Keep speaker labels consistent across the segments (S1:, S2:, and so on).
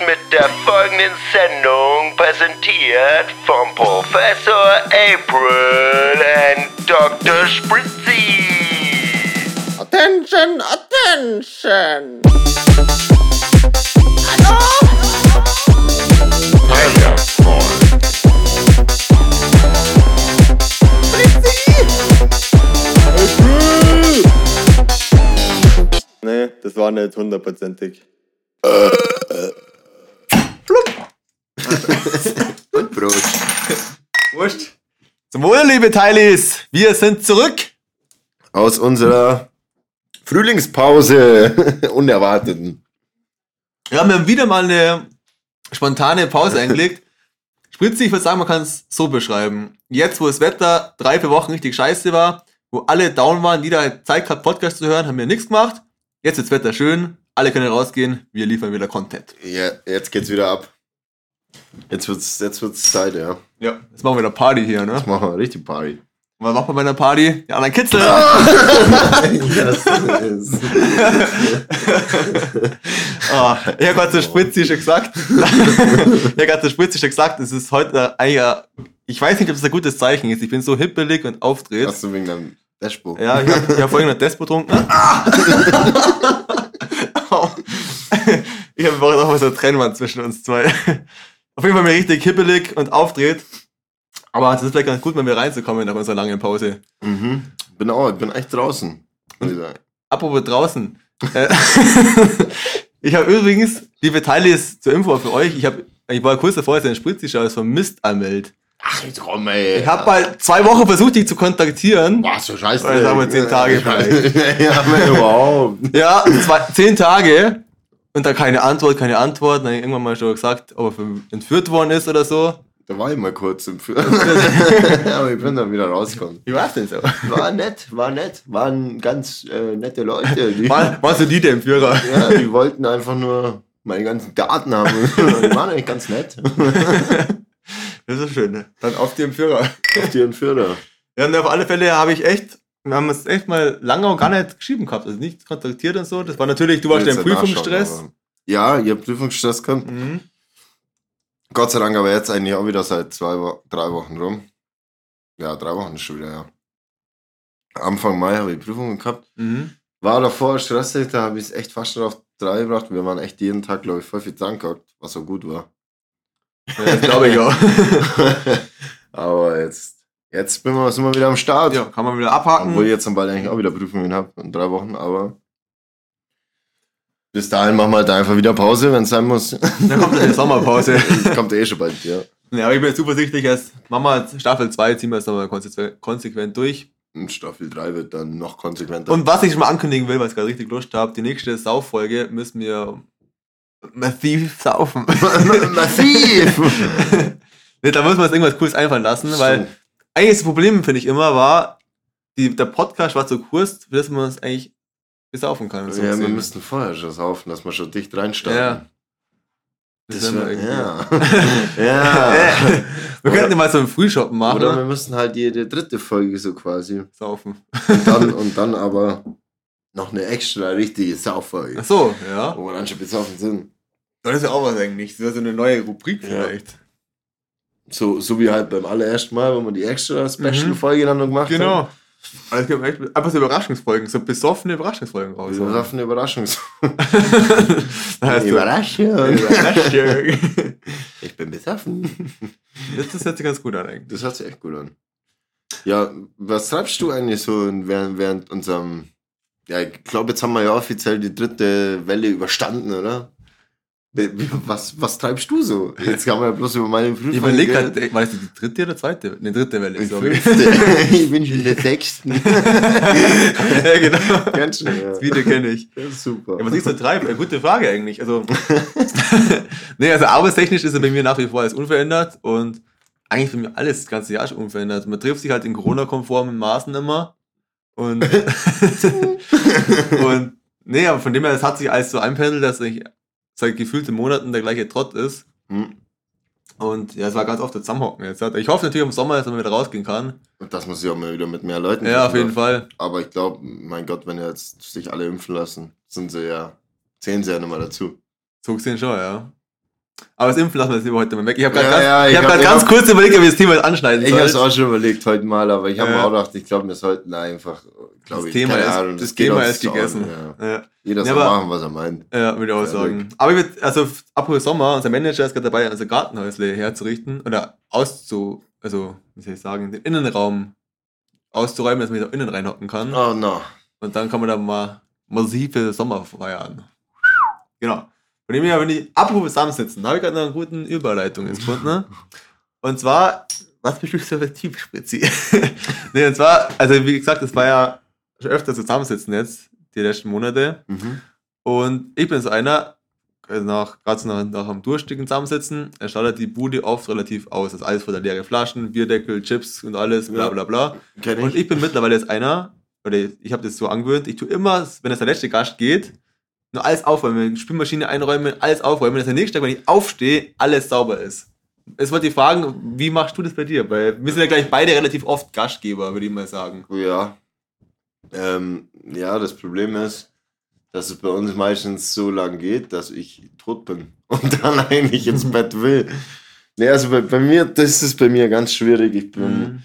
S1: mit der folgenden Sendung präsentiert vom Professor April und Dr. Spritzy.
S2: Attention, attention!
S3: Nee, das war nicht hundertprozentig.
S4: Und Brot.
S3: Wurscht. Zum Wohl, liebe Teilis, wir sind zurück.
S4: Aus unserer Frühlingspause. Unerwarteten.
S3: Ja, wir haben wieder mal eine spontane Pause eingelegt. Spritzig, ich würde sagen, man kann es so beschreiben. Jetzt, wo das Wetter drei, vier Wochen richtig scheiße war, wo alle down waren, jeder Zeit gehabt, Podcast zu hören, haben wir nichts gemacht. Jetzt ist das Wetter schön, alle können rausgehen, wir liefern wieder Content.
S4: Ja, jetzt geht's wieder ab. Jetzt wird's, jetzt wird's Zeit, ja.
S3: Ja, jetzt machen wir wieder Party hier, ne?
S4: Jetzt machen wir richtig Party.
S3: Und was macht man bei einer Party? Ja, dann Kitzel.
S4: yes, yes.
S3: Ah, ich habe gerade zu Spritzi schon gesagt. ich habe gerade zu Spritzi schon gesagt, es ist heute eigentlich, ich weiß nicht, ob es ein gutes Zeichen ist. Ich bin so hippelig und aufdreht.
S4: Hast du wegen deinem Dashboard?
S3: Ja, ich habe hab vorhin noch Despo getrunken. ich habe noch mal so eine Trennwand zwischen uns zwei. Auf jeden Fall ich richtig hippelig und aufdreht. Aber es ist vielleicht ganz gut, mal wieder reinzukommen nach unserer langen Pause.
S4: Mhm. Bin auch, bin echt draußen.
S3: Apropos draußen. Äh, ich habe übrigens, liebe Teilis zur Info für euch, ich, hab, ich war kurz davor, dass ein Spritzischer als vermisst anmeldet.
S4: Ach, jetzt komm, ey.
S3: Ich habe mal zwei Wochen versucht, dich zu kontaktieren.
S4: Was, so scheiße.
S3: Oder sagen wir zehn Tage
S4: ja, aber überhaupt.
S3: Ja, zwei, zehn Tage. Und dann keine Antwort, keine Antwort. Dann irgendwann mal schon gesagt, ob er entführt worden ist oder so.
S4: Da war ich mal kurz im Führer. aber ich bin dann wieder rausgekommen.
S3: Wie war's denn so?
S4: War nett, war nett. Waren ganz äh, nette Leute. Die,
S3: War, warst du die der Entführer?
S4: ja, die wollten einfach nur meinen ganzen Garten haben. Die waren eigentlich ganz nett.
S3: Das ist schön. ne? Dann auf die Entführer.
S4: Auf die Entführer.
S3: Ja, und auf alle Fälle habe ich echt, wir haben es echt mal lange auch gar nicht geschrieben gehabt, also nicht kontaktiert und so. Das war natürlich, du warst ja im Prüfungsstress.
S4: Ja, ich habe Prüfungsstress gehabt.
S3: Mhm.
S4: Gott sei Dank aber jetzt eigentlich auch wieder seit zwei, drei Wochen rum. Ja, drei Wochen schon wieder, ja. Anfang Mai habe ich Prüfungen gehabt.
S3: Mhm.
S4: War davor stressig, da habe ich es echt fast schon auf drei gebracht. Wir waren echt jeden Tag, glaube ich, voll viel dran gehabt, was so gut war.
S3: Ja, glaube ich auch.
S4: aber jetzt, jetzt bin wir, sind wir wieder am Start.
S3: ja, kann man wieder abhaken.
S4: Obwohl ich jetzt am bald eigentlich auch wieder Prüfungen habe in drei Wochen, aber bis dahin machen wir halt einfach wieder Pause, wenn es sein muss.
S3: Dann kommt eine Sommerpause.
S4: Kommt eh schon bald, ja.
S3: ja, aber ich bin jetzt zuversichtlich, als Mama Staffel 2 ziehen wir es nochmal konsequent, durch.
S4: Und Staffel 3 wird dann noch konsequenter.
S3: Und was ich schon mal ankündigen will, weil ich gerade richtig Lust habe, die nächste Sauffolge müssen wir massiv saufen.
S4: Massiv!
S3: nee, da muss man uns irgendwas Cooles einfallen lassen, weil eigentlich das Problem, finde ich immer, war, die, der Podcast war so kurz, dass man es eigentlich besaufen kann. So
S4: ja, wir
S3: gesehen.
S4: müssten vorher schon saufen, dass wir schon dicht reinstarten.
S3: Ja.
S4: Das
S3: wir
S4: wär, ja. ja.
S3: wir könnten mal so einen Frühshoppen machen.
S4: Oder wir müssen halt jede dritte Folge so quasi.
S3: saufen.
S4: Und dann, und dann aber noch eine extra richtige Sauffolge.
S3: Ach so, ja.
S4: Wo wir dann schon besoffen sind.
S3: Das ist ja auch was eigentlich. Das ist so eine neue Rubrik
S4: Ja.
S3: vielleicht.
S4: So, so wie halt beim allerersten Mal, wo wir die extra Special-Folge dann noch gemacht haben.
S3: Genau. Also es gibt echt einfach so Überraschungsfolgen, so besoffene Überraschungsfolgen raus.
S4: Wir schaffen eine Überraschungs
S3: da heißt du,
S4: Überraschung.
S3: Überraschung.
S4: Ich bin besoffen.
S3: Das, das hört sich ganz gut an eigentlich.
S4: Das hört sich echt gut an. Ja, was treibst du eigentlich so während, während unserem. Ja, ich glaube, jetzt haben wir ja offiziell die dritte Welle überstanden, oder? Was, was treibst du so? Jetzt kann man ja bloß über meine Prüfung.
S3: Ich überlege gerade, war das die dritte oder zweite? Ne, dritte Welle, sorry.
S4: ich bin schon in der sechsten.
S3: ja, genau.
S4: Ganz schnell. Ja.
S3: Das Video kenne ich.
S4: Ist super.
S3: Ja, was ich so treibe? Eine gute Frage eigentlich. Also, nee, also arbeitstechnisch ist er bei mir nach wie vor alles unverändert und eigentlich bei mir alles das ganze Jahr schon unverändert. Man trifft sich halt in Corona-konformen Maßen immer und, und nee, aber von dem her, es hat sich alles so einpendelt, dass ich seit gefühlten Monaten der gleiche Trott ist.
S4: Hm.
S3: Und ja, es war ganz oft das Zusammenhocken jetzt. Ich hoffe natürlich im Sommer, dass man wieder rausgehen kann.
S4: Und das muss ich auch mal wieder mit mehr Leuten
S3: Ja, auf jeden Fall.
S4: Aber ich glaube, mein Gott, wenn jetzt sich alle impfen lassen, sind sie ja, zählen sie ja nochmal dazu.
S3: So gesehen schon, ja. Aber das Impfen lassen wir das lieber heute mal weg. Ich habe gerade
S4: Ja,
S3: ganz,
S4: ja,
S3: ich
S4: ich
S3: hab
S4: hab-
S3: grad
S4: ich
S3: ganz
S4: hab-
S3: kurz überlegt, ob ich das Thema jetzt anschneiden
S4: Ich
S3: soll.
S4: habe es auch schon überlegt heute mal, aber ich habe mir auch gedacht, ich glaube, wir sollten einfach, glaube
S3: das
S4: ich,
S3: Thema
S4: keine
S3: ist,
S4: Ahnung,
S3: das Thema ist gegessen.
S4: Augen, Ja. Jeder soll
S3: aber-
S4: machen, was er meint.
S3: Ja, würde ich auch sagen. Aber ich würde, also apropos Sommer, unser Manager ist gerade dabei, unser Gartenhäusle herzurichten oder auszu, also wie soll ich sagen, den Innenraum auszuräumen, dass man da innen reinhocken kann.
S4: Oh no.
S3: Und dann kann man da mal massive Sommer feiern. Genau. Von dem her, wenn ich apropos zusammensitzen, habe ich gerade eine gute Überleitung jetzt gefunden. Ne? Und zwar, was bist du so Typ, Spitzi? nee, und zwar, also wie gesagt, das war ja schon öfter zusammensitzen jetzt, die letzten Monate.
S4: Mhm.
S3: Und ich bin so einer, also nach, gerade so nach, nach am Durchstiegen zusammensitzen, er startet die Bude oft relativ aus. Also alles voller leere Flaschen, Bierdeckel, Chips und alles, bla bla bla.
S4: Kenn
S3: Und ich bin mittlerweile jetzt einer, oder ich habe das so angewöhnt, ich tue immer, wenn es der letzte Gast geht, nur alles aufräumen, Spülmaschine einräumen, alles aufräumen, dass der nächste Tag, wenn ich aufstehe, alles sauber ist. Jetzt wollte ich fragen, wie machst du das bei dir? Weil wir sind ja gleich beide relativ oft Gastgeber, würde ich mal sagen.
S4: Ja. Ähm, ja, das Problem ist, dass es bei uns meistens so lang geht, dass ich tot bin und dann eigentlich ins Bett will. Nee, also bei, bei mir, das ist bei mir ganz schwierig. Ich bin,
S3: Mhm.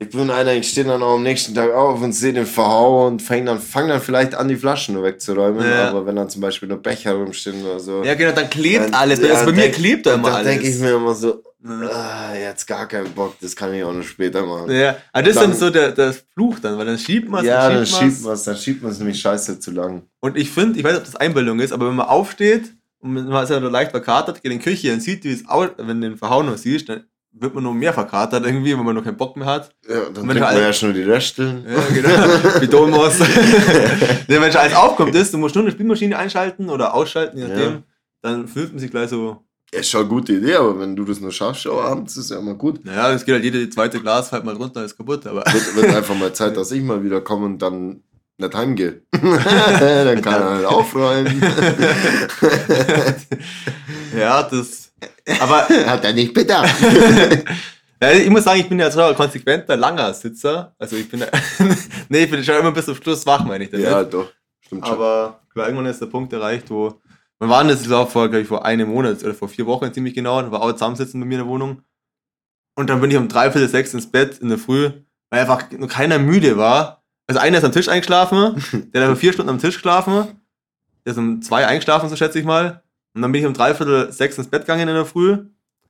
S4: Ich bin einer, ich stehe dann auch am nächsten Tag auf und sehe den Verhau und fange dann, fang dann vielleicht an, die Flaschen wegzuräumen.
S3: Ja.
S4: Aber wenn dann zum Beispiel nur Becher rumstehen oder so.
S3: Ja, genau, dann klebt
S4: dann-
S3: alles.
S4: ja,
S3: also bei mir
S4: denk-
S3: klebt da immer
S4: dann denke ich
S3: alles.
S4: mir immer so,
S3: Ja.
S4: ah, jetzt gar keinen Bock, das kann ich auch noch später machen.
S3: Ja, aber das ist
S4: Dann-
S3: dann so der, der Fluch dann, weil dann schiebt man es,
S4: Ja, dann
S3: dann schiebt man
S4: es, dann schiebt man es nämlich scheiße zu lang.
S3: Und ich finde, ich weiß nicht, ob das Einbildung ist, aber wenn man aufsteht und man ist ja leicht verkatert, geht in die Küche und sieht, wie es aus, wenn du den Verhauen noch siehst, dann wird man noch mehr verkatert irgendwie, wenn man noch keinen Bock mehr hat.
S4: Ja, dann trinkt man
S3: alle-
S4: ja schon die Resteln.
S3: Ja, genau. Wie Domos. ja, wenn schon alles aufkommt ist, du musst nur eine Spülmaschine einschalten oder ausschalten, je nachdem,
S4: Ja.
S3: dann fühlt man sich gleich so,
S4: Ja, ist schon eine gute Idee, aber wenn du das nur schaffst, auch abends, ist ja immer gut.
S3: naja, es geht halt jede zweite Glas fällt mal runter, ist kaputt, aber
S4: Wird, wird einfach mal Zeit, dass ich mal wieder komme und dann nicht heimgehe. dann kann er halt aufräumen.
S3: ja, das, aber
S4: Hat er nicht bedacht.
S3: Ja, ich muss sagen, ich bin ja so ein konsequenter, langer Sitzer. Also ich bin, nee, ich bin schon immer bis zum Schluss wach, meine ich damit.
S4: ja, doch. Stimmt schon.
S3: Aber klar, irgendwann ist der Punkt erreicht, wo, wann war denn das? War vor, glaube ich, vor einem Monat oder vor vier Wochen ziemlich genau, da war auch zusammensitzen bei mir in der Wohnung. Und dann bin ich um dreiviertel sechs ins Bett in der Früh, weil einfach nur keiner müde war. Also einer ist am Tisch eingeschlafen, der hat vier Stunden am Tisch geschlafen, der ist um zwei eingeschlafen, so schätze ich mal. Und dann bin ich um dreiviertel sechs ins Bett gegangen in der Früh,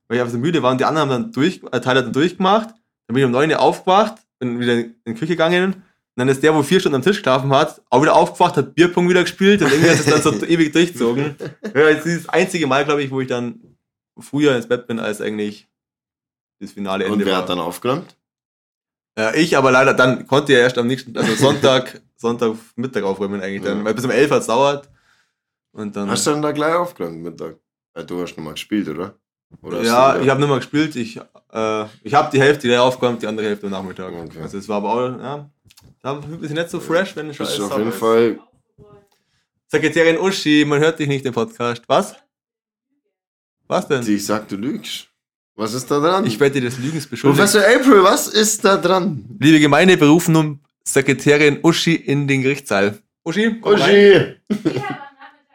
S3: weil ich einfach so müde war und die anderen haben dann durch, äh, Teil hat dann durchgemacht. Dann bin ich um neun Uhr aufgewacht, bin wieder in die Küche gegangen. Und dann ist der, wo vier Stunden am Tisch geschlafen hat, auch wieder aufgewacht, hat Bierpong wieder gespielt und irgendwie hat es dann so ewig durchgezogen. Ja, das ist das einzige Mal, glaube ich, wo ich dann früher ins Bett bin, als eigentlich das finale Ende
S4: Und wer
S3: war.
S4: hat dann aufgeräumt?
S3: Ja, ich aber leider, dann konnte ja erst am nächsten, also Sonntag, Sonntag Mittag aufräumen eigentlich dann,
S4: Ja.
S3: weil bis um 11 hat es dauert. Und dann,
S4: Hast du dann da gleich aufgeräumt Mittag? Ja, du hast nochmal gespielt, oder? oder
S3: ja,
S4: du
S3: ich habe nicht mehr gespielt, ich, äh, ich habe die Hälfte leer aufgeräumt, die andere Hälfte am Nachmittag.
S4: Okay.
S3: Also es war aber auch, ja, da sich nicht so fresh, wenn schon
S4: bist
S3: alles
S4: auf jeden
S3: ist.
S4: Fall.
S3: Sekretärin Uschi, man hört dich nicht im Podcast. Was? Was denn?
S4: Ich sag, du lügst. Was ist da dran?
S3: Ich werde dir des Lügens beschuldigt.
S4: Professor April, was ist da dran?
S3: Liebe Gemeinde, wir rufen nun Sekretärin Uschi in den Gerichtssaal. Uschi, komm rein.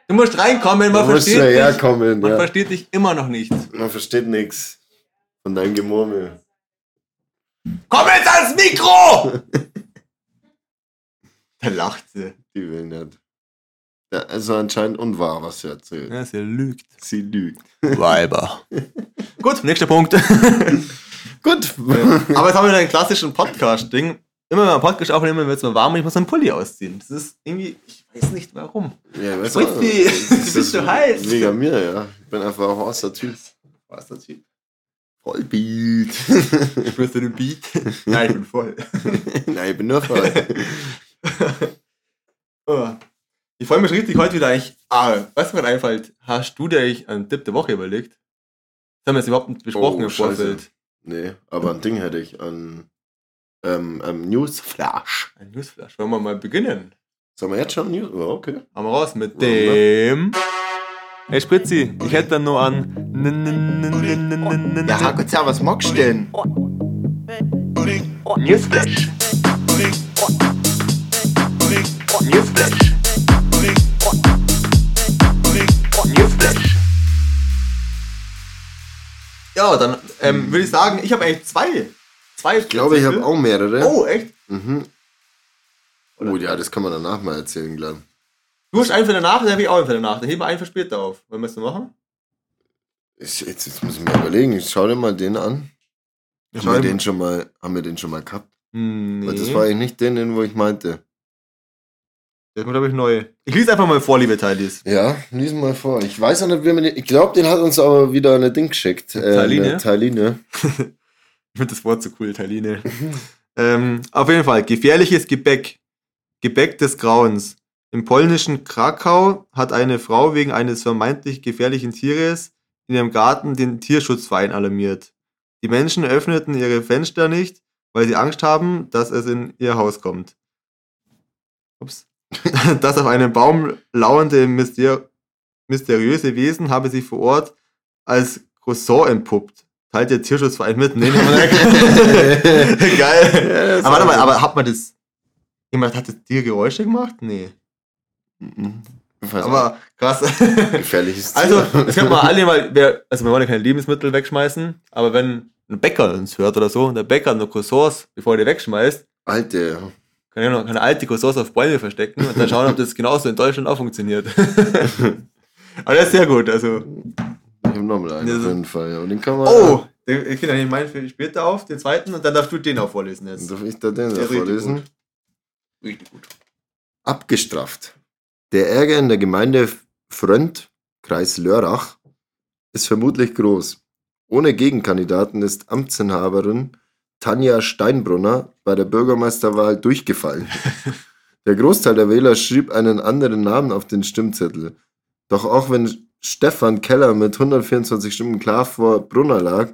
S3: Du musst reinkommen, man
S4: Du musst
S3: versteht dich.
S4: herkommen.
S3: Man
S4: Ja.
S3: versteht dich immer noch nicht.
S4: Man versteht nichts von deinem Gemurmel.
S3: Komm jetzt ans Mikro! Da lacht sie.
S4: Die will nicht. Ja, also anscheinend unwahr, was sie erzählt.
S3: Ja, sie lügt.
S4: Sie lügt.
S3: Weiber. Gut, nächster Punkt.
S4: Gut.
S3: Aber jetzt haben wir einen klassischen Podcast-Ding. Immer wenn wir einen Podcast aufnehmen, wird es mal warm und ich muss einen Pulli ausziehen. Das ist irgendwie, ich weiß nicht warum.
S4: Ja, weißt
S3: Fritzi, du
S4: ist
S3: bist so heiß.
S4: Wegen mir, ja. Ich bin einfach ein heißer Typ.
S3: Ist das Typ?
S4: Vollbeat.
S3: Spürst du den Beat? Nein, ich bin voll.
S4: Nein, ich bin nur voll.
S3: Oh. Ich freue mich richtig heute wieder eigentlich. Ah, weißt du, was mir einfällt? Hast du dir eigentlich einen Tipp der Woche überlegt? Das haben wir jetzt überhaupt nicht besprochen
S4: Oh,
S3: im
S4: scheiße.
S3: Vorfeld.
S4: Nee, aber ein Ding hätte ich. Ein ähm, ähm, Newsflash.
S3: Ein Newsflash. Wollen wir mal beginnen?
S4: Sollen wir jetzt schon News? Oh, okay.
S3: Haben wir raus mit
S4: Ja,
S3: dem. Hey Spritzi, ich hätte dann nur an.
S4: Ja, sei was magst du denn?
S1: Newsflash. Newsflash. Newsflash.
S3: Genau, dann ähm, würde ich sagen, ich habe eigentlich zwei. Zwei
S4: Ich glaube, ich habe auch mehrere.
S3: Oh, echt?
S4: Mhm. Oh ja, das kann man danach mal erzählen, glaube
S3: Du hast einen für danach, dann habe ich auch einen für danach. Dann heben wir einen für später auf. Wollen wir es machen?
S4: ich. Jetzt, jetzt muss ich mir überlegen. Ich schau dir mal den an.
S3: Ich
S4: Haben wir, den schon mal, haben wir den schon mal gehabt?
S3: Hm,
S4: Weil das
S3: nee.
S4: war eigentlich nicht den, den wo ich meinte.
S3: Der ist mir, glaube ich, neu. Ich lese einfach mal vor, liebe Teilis.
S4: Ja, lies mal vor. Ich weiß auch nicht, wie man den. Ich glaube, den hat uns aber wieder eine Ding geschickt. Äh,
S3: Teiline. Ich finde das Wort so cool, Teiline. ähm, auf jeden Fall, gefährliches Gebäck. Gebäck des Grauens. Im polnischen Krakau hat eine Frau wegen eines vermeintlich gefährlichen Tieres in ihrem Garten den Tierschutzverein alarmiert. Die Menschen öffneten ihre Fenster nicht, weil sie Angst haben, dass es in ihr Haus kommt. Ups. Das auf einem Baum lauernde myster mysteriöse Wesen habe sich vor Ort als Croissant entpuppt. Teilt der Tierschutzverein mit? Nee, nee. Geil. aber warte mal, aber hat man das. Jemand hat das Tier Geräusche gemacht? Nee.
S4: Mhm. Ich
S3: Aber krass.
S4: gefährliches
S3: Also,
S4: Tier.
S3: das könnte man alle mal, wer, also wir wollen ja keine Lebensmittel wegschmeißen, aber wenn ein Bäcker uns hört oder so und der Bäcker noch Croissants, bevor er die wegschmeißt,
S4: Alte.
S3: kann er noch keine alte Croissants auf Bäume verstecken und dann schauen, ob das genauso in Deutschland auch funktioniert. aber das ist sehr gut, also.
S4: Ich habe nochmal einen
S3: Ja,
S4: auf jeden Fall. Und den kann man.
S3: Oh! den- Ich kann ja meinen später auf, den zweiten, und dann darfst du den auch vorlesen jetzt.
S4: Darf ich da den vorlesen?
S3: gut. Richtig gut.
S4: Abgestraft. Der Ärger in der Gemeinde Frönd, Kreis Lörrach, ist vermutlich groß. Ohne Gegenkandidaten ist Amtsinhaberin Tanja Steinbrunner bei der Bürgermeisterwahl durchgefallen. Der Großteil der Wähler schrieb einen anderen Namen auf den Stimmzettel. Doch auch wenn Stefan Keller mit 124 Stimmen klar vor Brunner lag,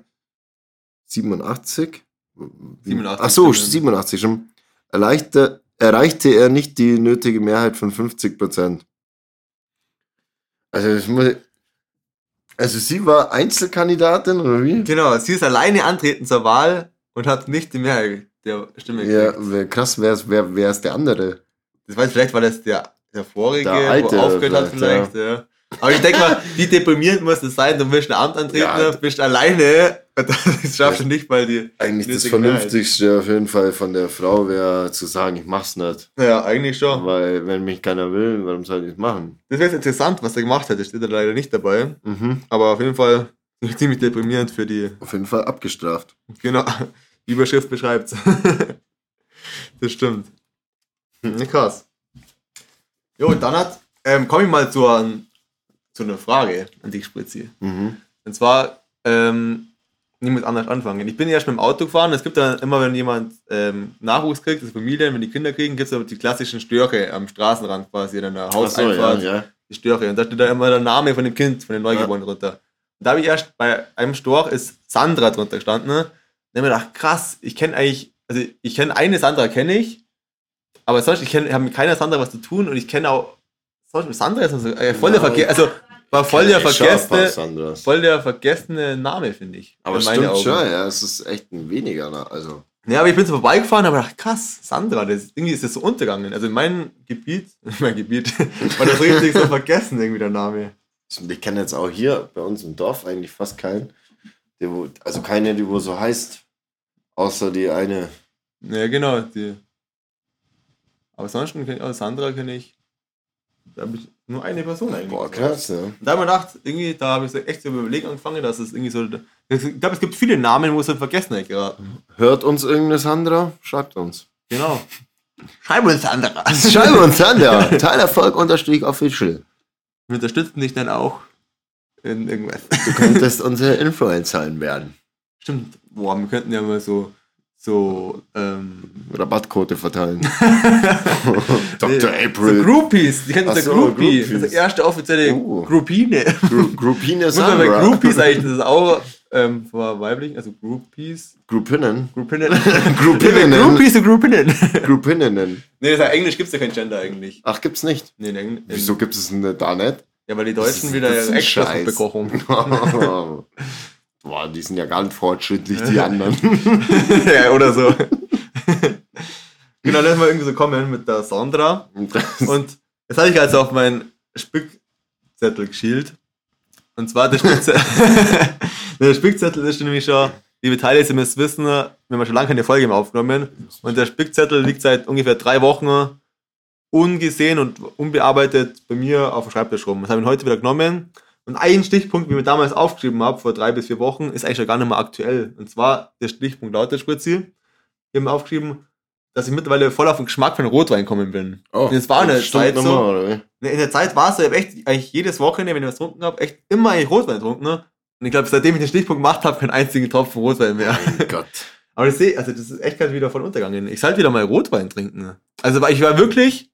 S4: 87?
S3: 87
S4: Ach so,
S3: Stimmen.
S4: 87 Stimmen. Erleichte, erreichte er nicht die nötige Mehrheit von 50 Prozent. Also, ich muss, also sie war Einzelkandidatin oder wie?
S3: Genau, sie ist alleine antreten zur Wahl und hat nicht die Mehrheit der Stimme
S4: Ja,
S3: gekriegt.
S4: wär, krass, wer ist, wer, wer ist der andere?
S3: Das weiß vielleicht, war das der, der vorige,
S4: Der Alte
S3: wo aufgehört hat
S4: vielleicht,
S3: vielleicht, ja. Aber ich denke mal, wie deprimierend muss es sein, du willst ein Amt antreten,
S4: Ja.
S3: bist alleine das schaffst du nicht mal die.
S4: Eigentlich das. Vernünftigste auf jeden Fall von der Frau wäre zu sagen, ich mach's nicht.
S3: Ja, eigentlich schon.
S4: Weil wenn mich keiner will, warum soll ich es machen?
S3: Das wäre jetzt interessant, was er gemacht. Das steht da leider nicht dabei.
S4: Mhm.
S3: Aber auf jeden Fall ziemlich deprimierend für die.
S4: Auf jeden Fall abgestraft.
S3: Genau, die Überschrift beschreibt Das stimmt. Hm, krass. Jo, und dann hat, ähm, komme ich mal zu, ein, zu einer Frage an dich, Spritzi.
S4: Mhm.
S3: Und zwar, ähm, ich muss anders anfangen. Ich bin erst mit dem Auto gefahren. Es gibt dann immer, wenn jemand ähm, Nachwuchs kriegt, das Familien, wenn die Kinder kriegen, gibt es die klassischen Störche am Straßenrand quasi, an der
S4: Ach so, ja,
S3: Hauseinfahrt
S4: ja.
S3: die Störche. Und da steht da immer der Name von dem Kind, von dem Neugeborenen drunter. Und da habe ich erst bei einem Storch ist Sandra drunter gestanden. Ne? Dann habe ich gedacht, krass, ich kenne eigentlich, also ich kenne eine Sandra, kenne ich, aber sonst, ich habe mit keiner Sandra was zu tun und ich kenne auch, sonst mit Sandra ist so, äh, voll der
S4: Ja,
S3: Verge also war voll der vergessene, voll der vergessene Name, finde ich.
S4: Aber
S3: In
S4: stimmt
S3: Augen.
S4: schon, ja, es ist echt ein weniger, ne? also
S3: Ja, aber ich bin so vorbeigefahren und habe gedacht, krass, Sandra, das, irgendwie ist das so untergegangen. Also in meinem Gebiet, mein Gebiet, war das richtig so vergessen, irgendwie der Name.
S4: ich kenne jetzt auch hier bei uns im Dorf eigentlich fast keinen, der wo, also keine, die wo so heißt, außer die eine.
S3: Ja, genau. Die. Aber sonst kenne ich auch Sandra, kenne ich. Da habe ich nur eine Person eigentlich.
S4: Boah, krass, ne?
S3: Und da habe ich mir gedacht, irgendwie, da habe ich so echt so überlegen angefangen, dass es irgendwie so. Ich glaube, es gibt viele Namen, wo es in Vergessenheit geraten.
S4: Hört uns irgendeine Sandra? Schreibt uns.
S3: Genau. Schreib uns Sandra.
S4: Schreibt uns Sandra. Teilerfolg unterstrich official.
S3: Wir unterstützen dich dann auch in irgendwas.
S4: Du könntest unsere Influencerin werden.
S3: Stimmt. Boah, wir könnten ja mal so. So. Ähm,
S4: Rabattquote verteilen. Dr.
S3: So
S4: April.
S3: Groupies. Die kennen der
S4: so,
S3: Groupie.
S4: Groupies.
S3: Das erste offizielle
S4: Oh.
S3: Groupine.
S4: Gru Groupine
S3: Muss man bei
S4: Sandra.
S3: Groupies eigentlich, das ist auch ähm, vor weiblichen, also Groupies,
S4: Groupinnen.
S3: Groupinnen.
S4: Groupinnen.
S3: Groupies und Groupinnen.
S4: Groupinnen.
S3: nee, das heißt, Englisch gibt es ja kein Gender eigentlich.
S4: Ach, gibt's nicht.
S3: Nee, in Engl
S4: Wieso gibt es da nicht?
S3: Ja, weil die Deutschen
S4: ist-
S3: wieder
S4: das ist ein
S3: extra. Bekochung.
S4: Boah, die sind ja ganz fortschrittlich, die anderen.
S3: ja, oder so. genau, lass mal irgendwie so kommen mit der Sandra. Und das hatte ich also auf meinen Spickzettel geschielt. Und zwar der Spickzettel, Der Spickzettel ist nämlich schon, liebe Teile, ihr müsst wissen, wir haben schon lange keine Folge mehr aufgenommen. Und der Spickzettel liegt seit ungefähr drei Wochen ungesehen und unbearbeitet bei mir auf dem Schreibtisch rum. Das habe ich heute wieder genommen. Und ein Stichpunkt, wie ich mir damals aufgeschrieben habe, vor drei bis vier Wochen, ist eigentlich schon gar nicht mehr aktuell. Und zwar der Stichpunkt lautet, Spritzi, ich habe mir aufgeschrieben, dass ich mittlerweile voll auf den Geschmack von Rotwein gekommen bin.
S4: Oh,
S3: Und es war eine Zeit so,
S4: wie?
S3: in der Zeit war es ja echt eigentlich jedes Wochenende, wenn ich was getrunken habe, echt immer eigentlich Rotwein getrunken. Ne? Und ich glaube, seitdem ich den Stichpunkt gemacht habe, keinen einzigen Tropfen Rotwein mehr.
S4: Mein Gott.
S3: Aber das sehe, also das ist echt gerade wieder voll untergegangen. Ich sollte wieder mal Rotwein trinken. Also weil ich war wirklich,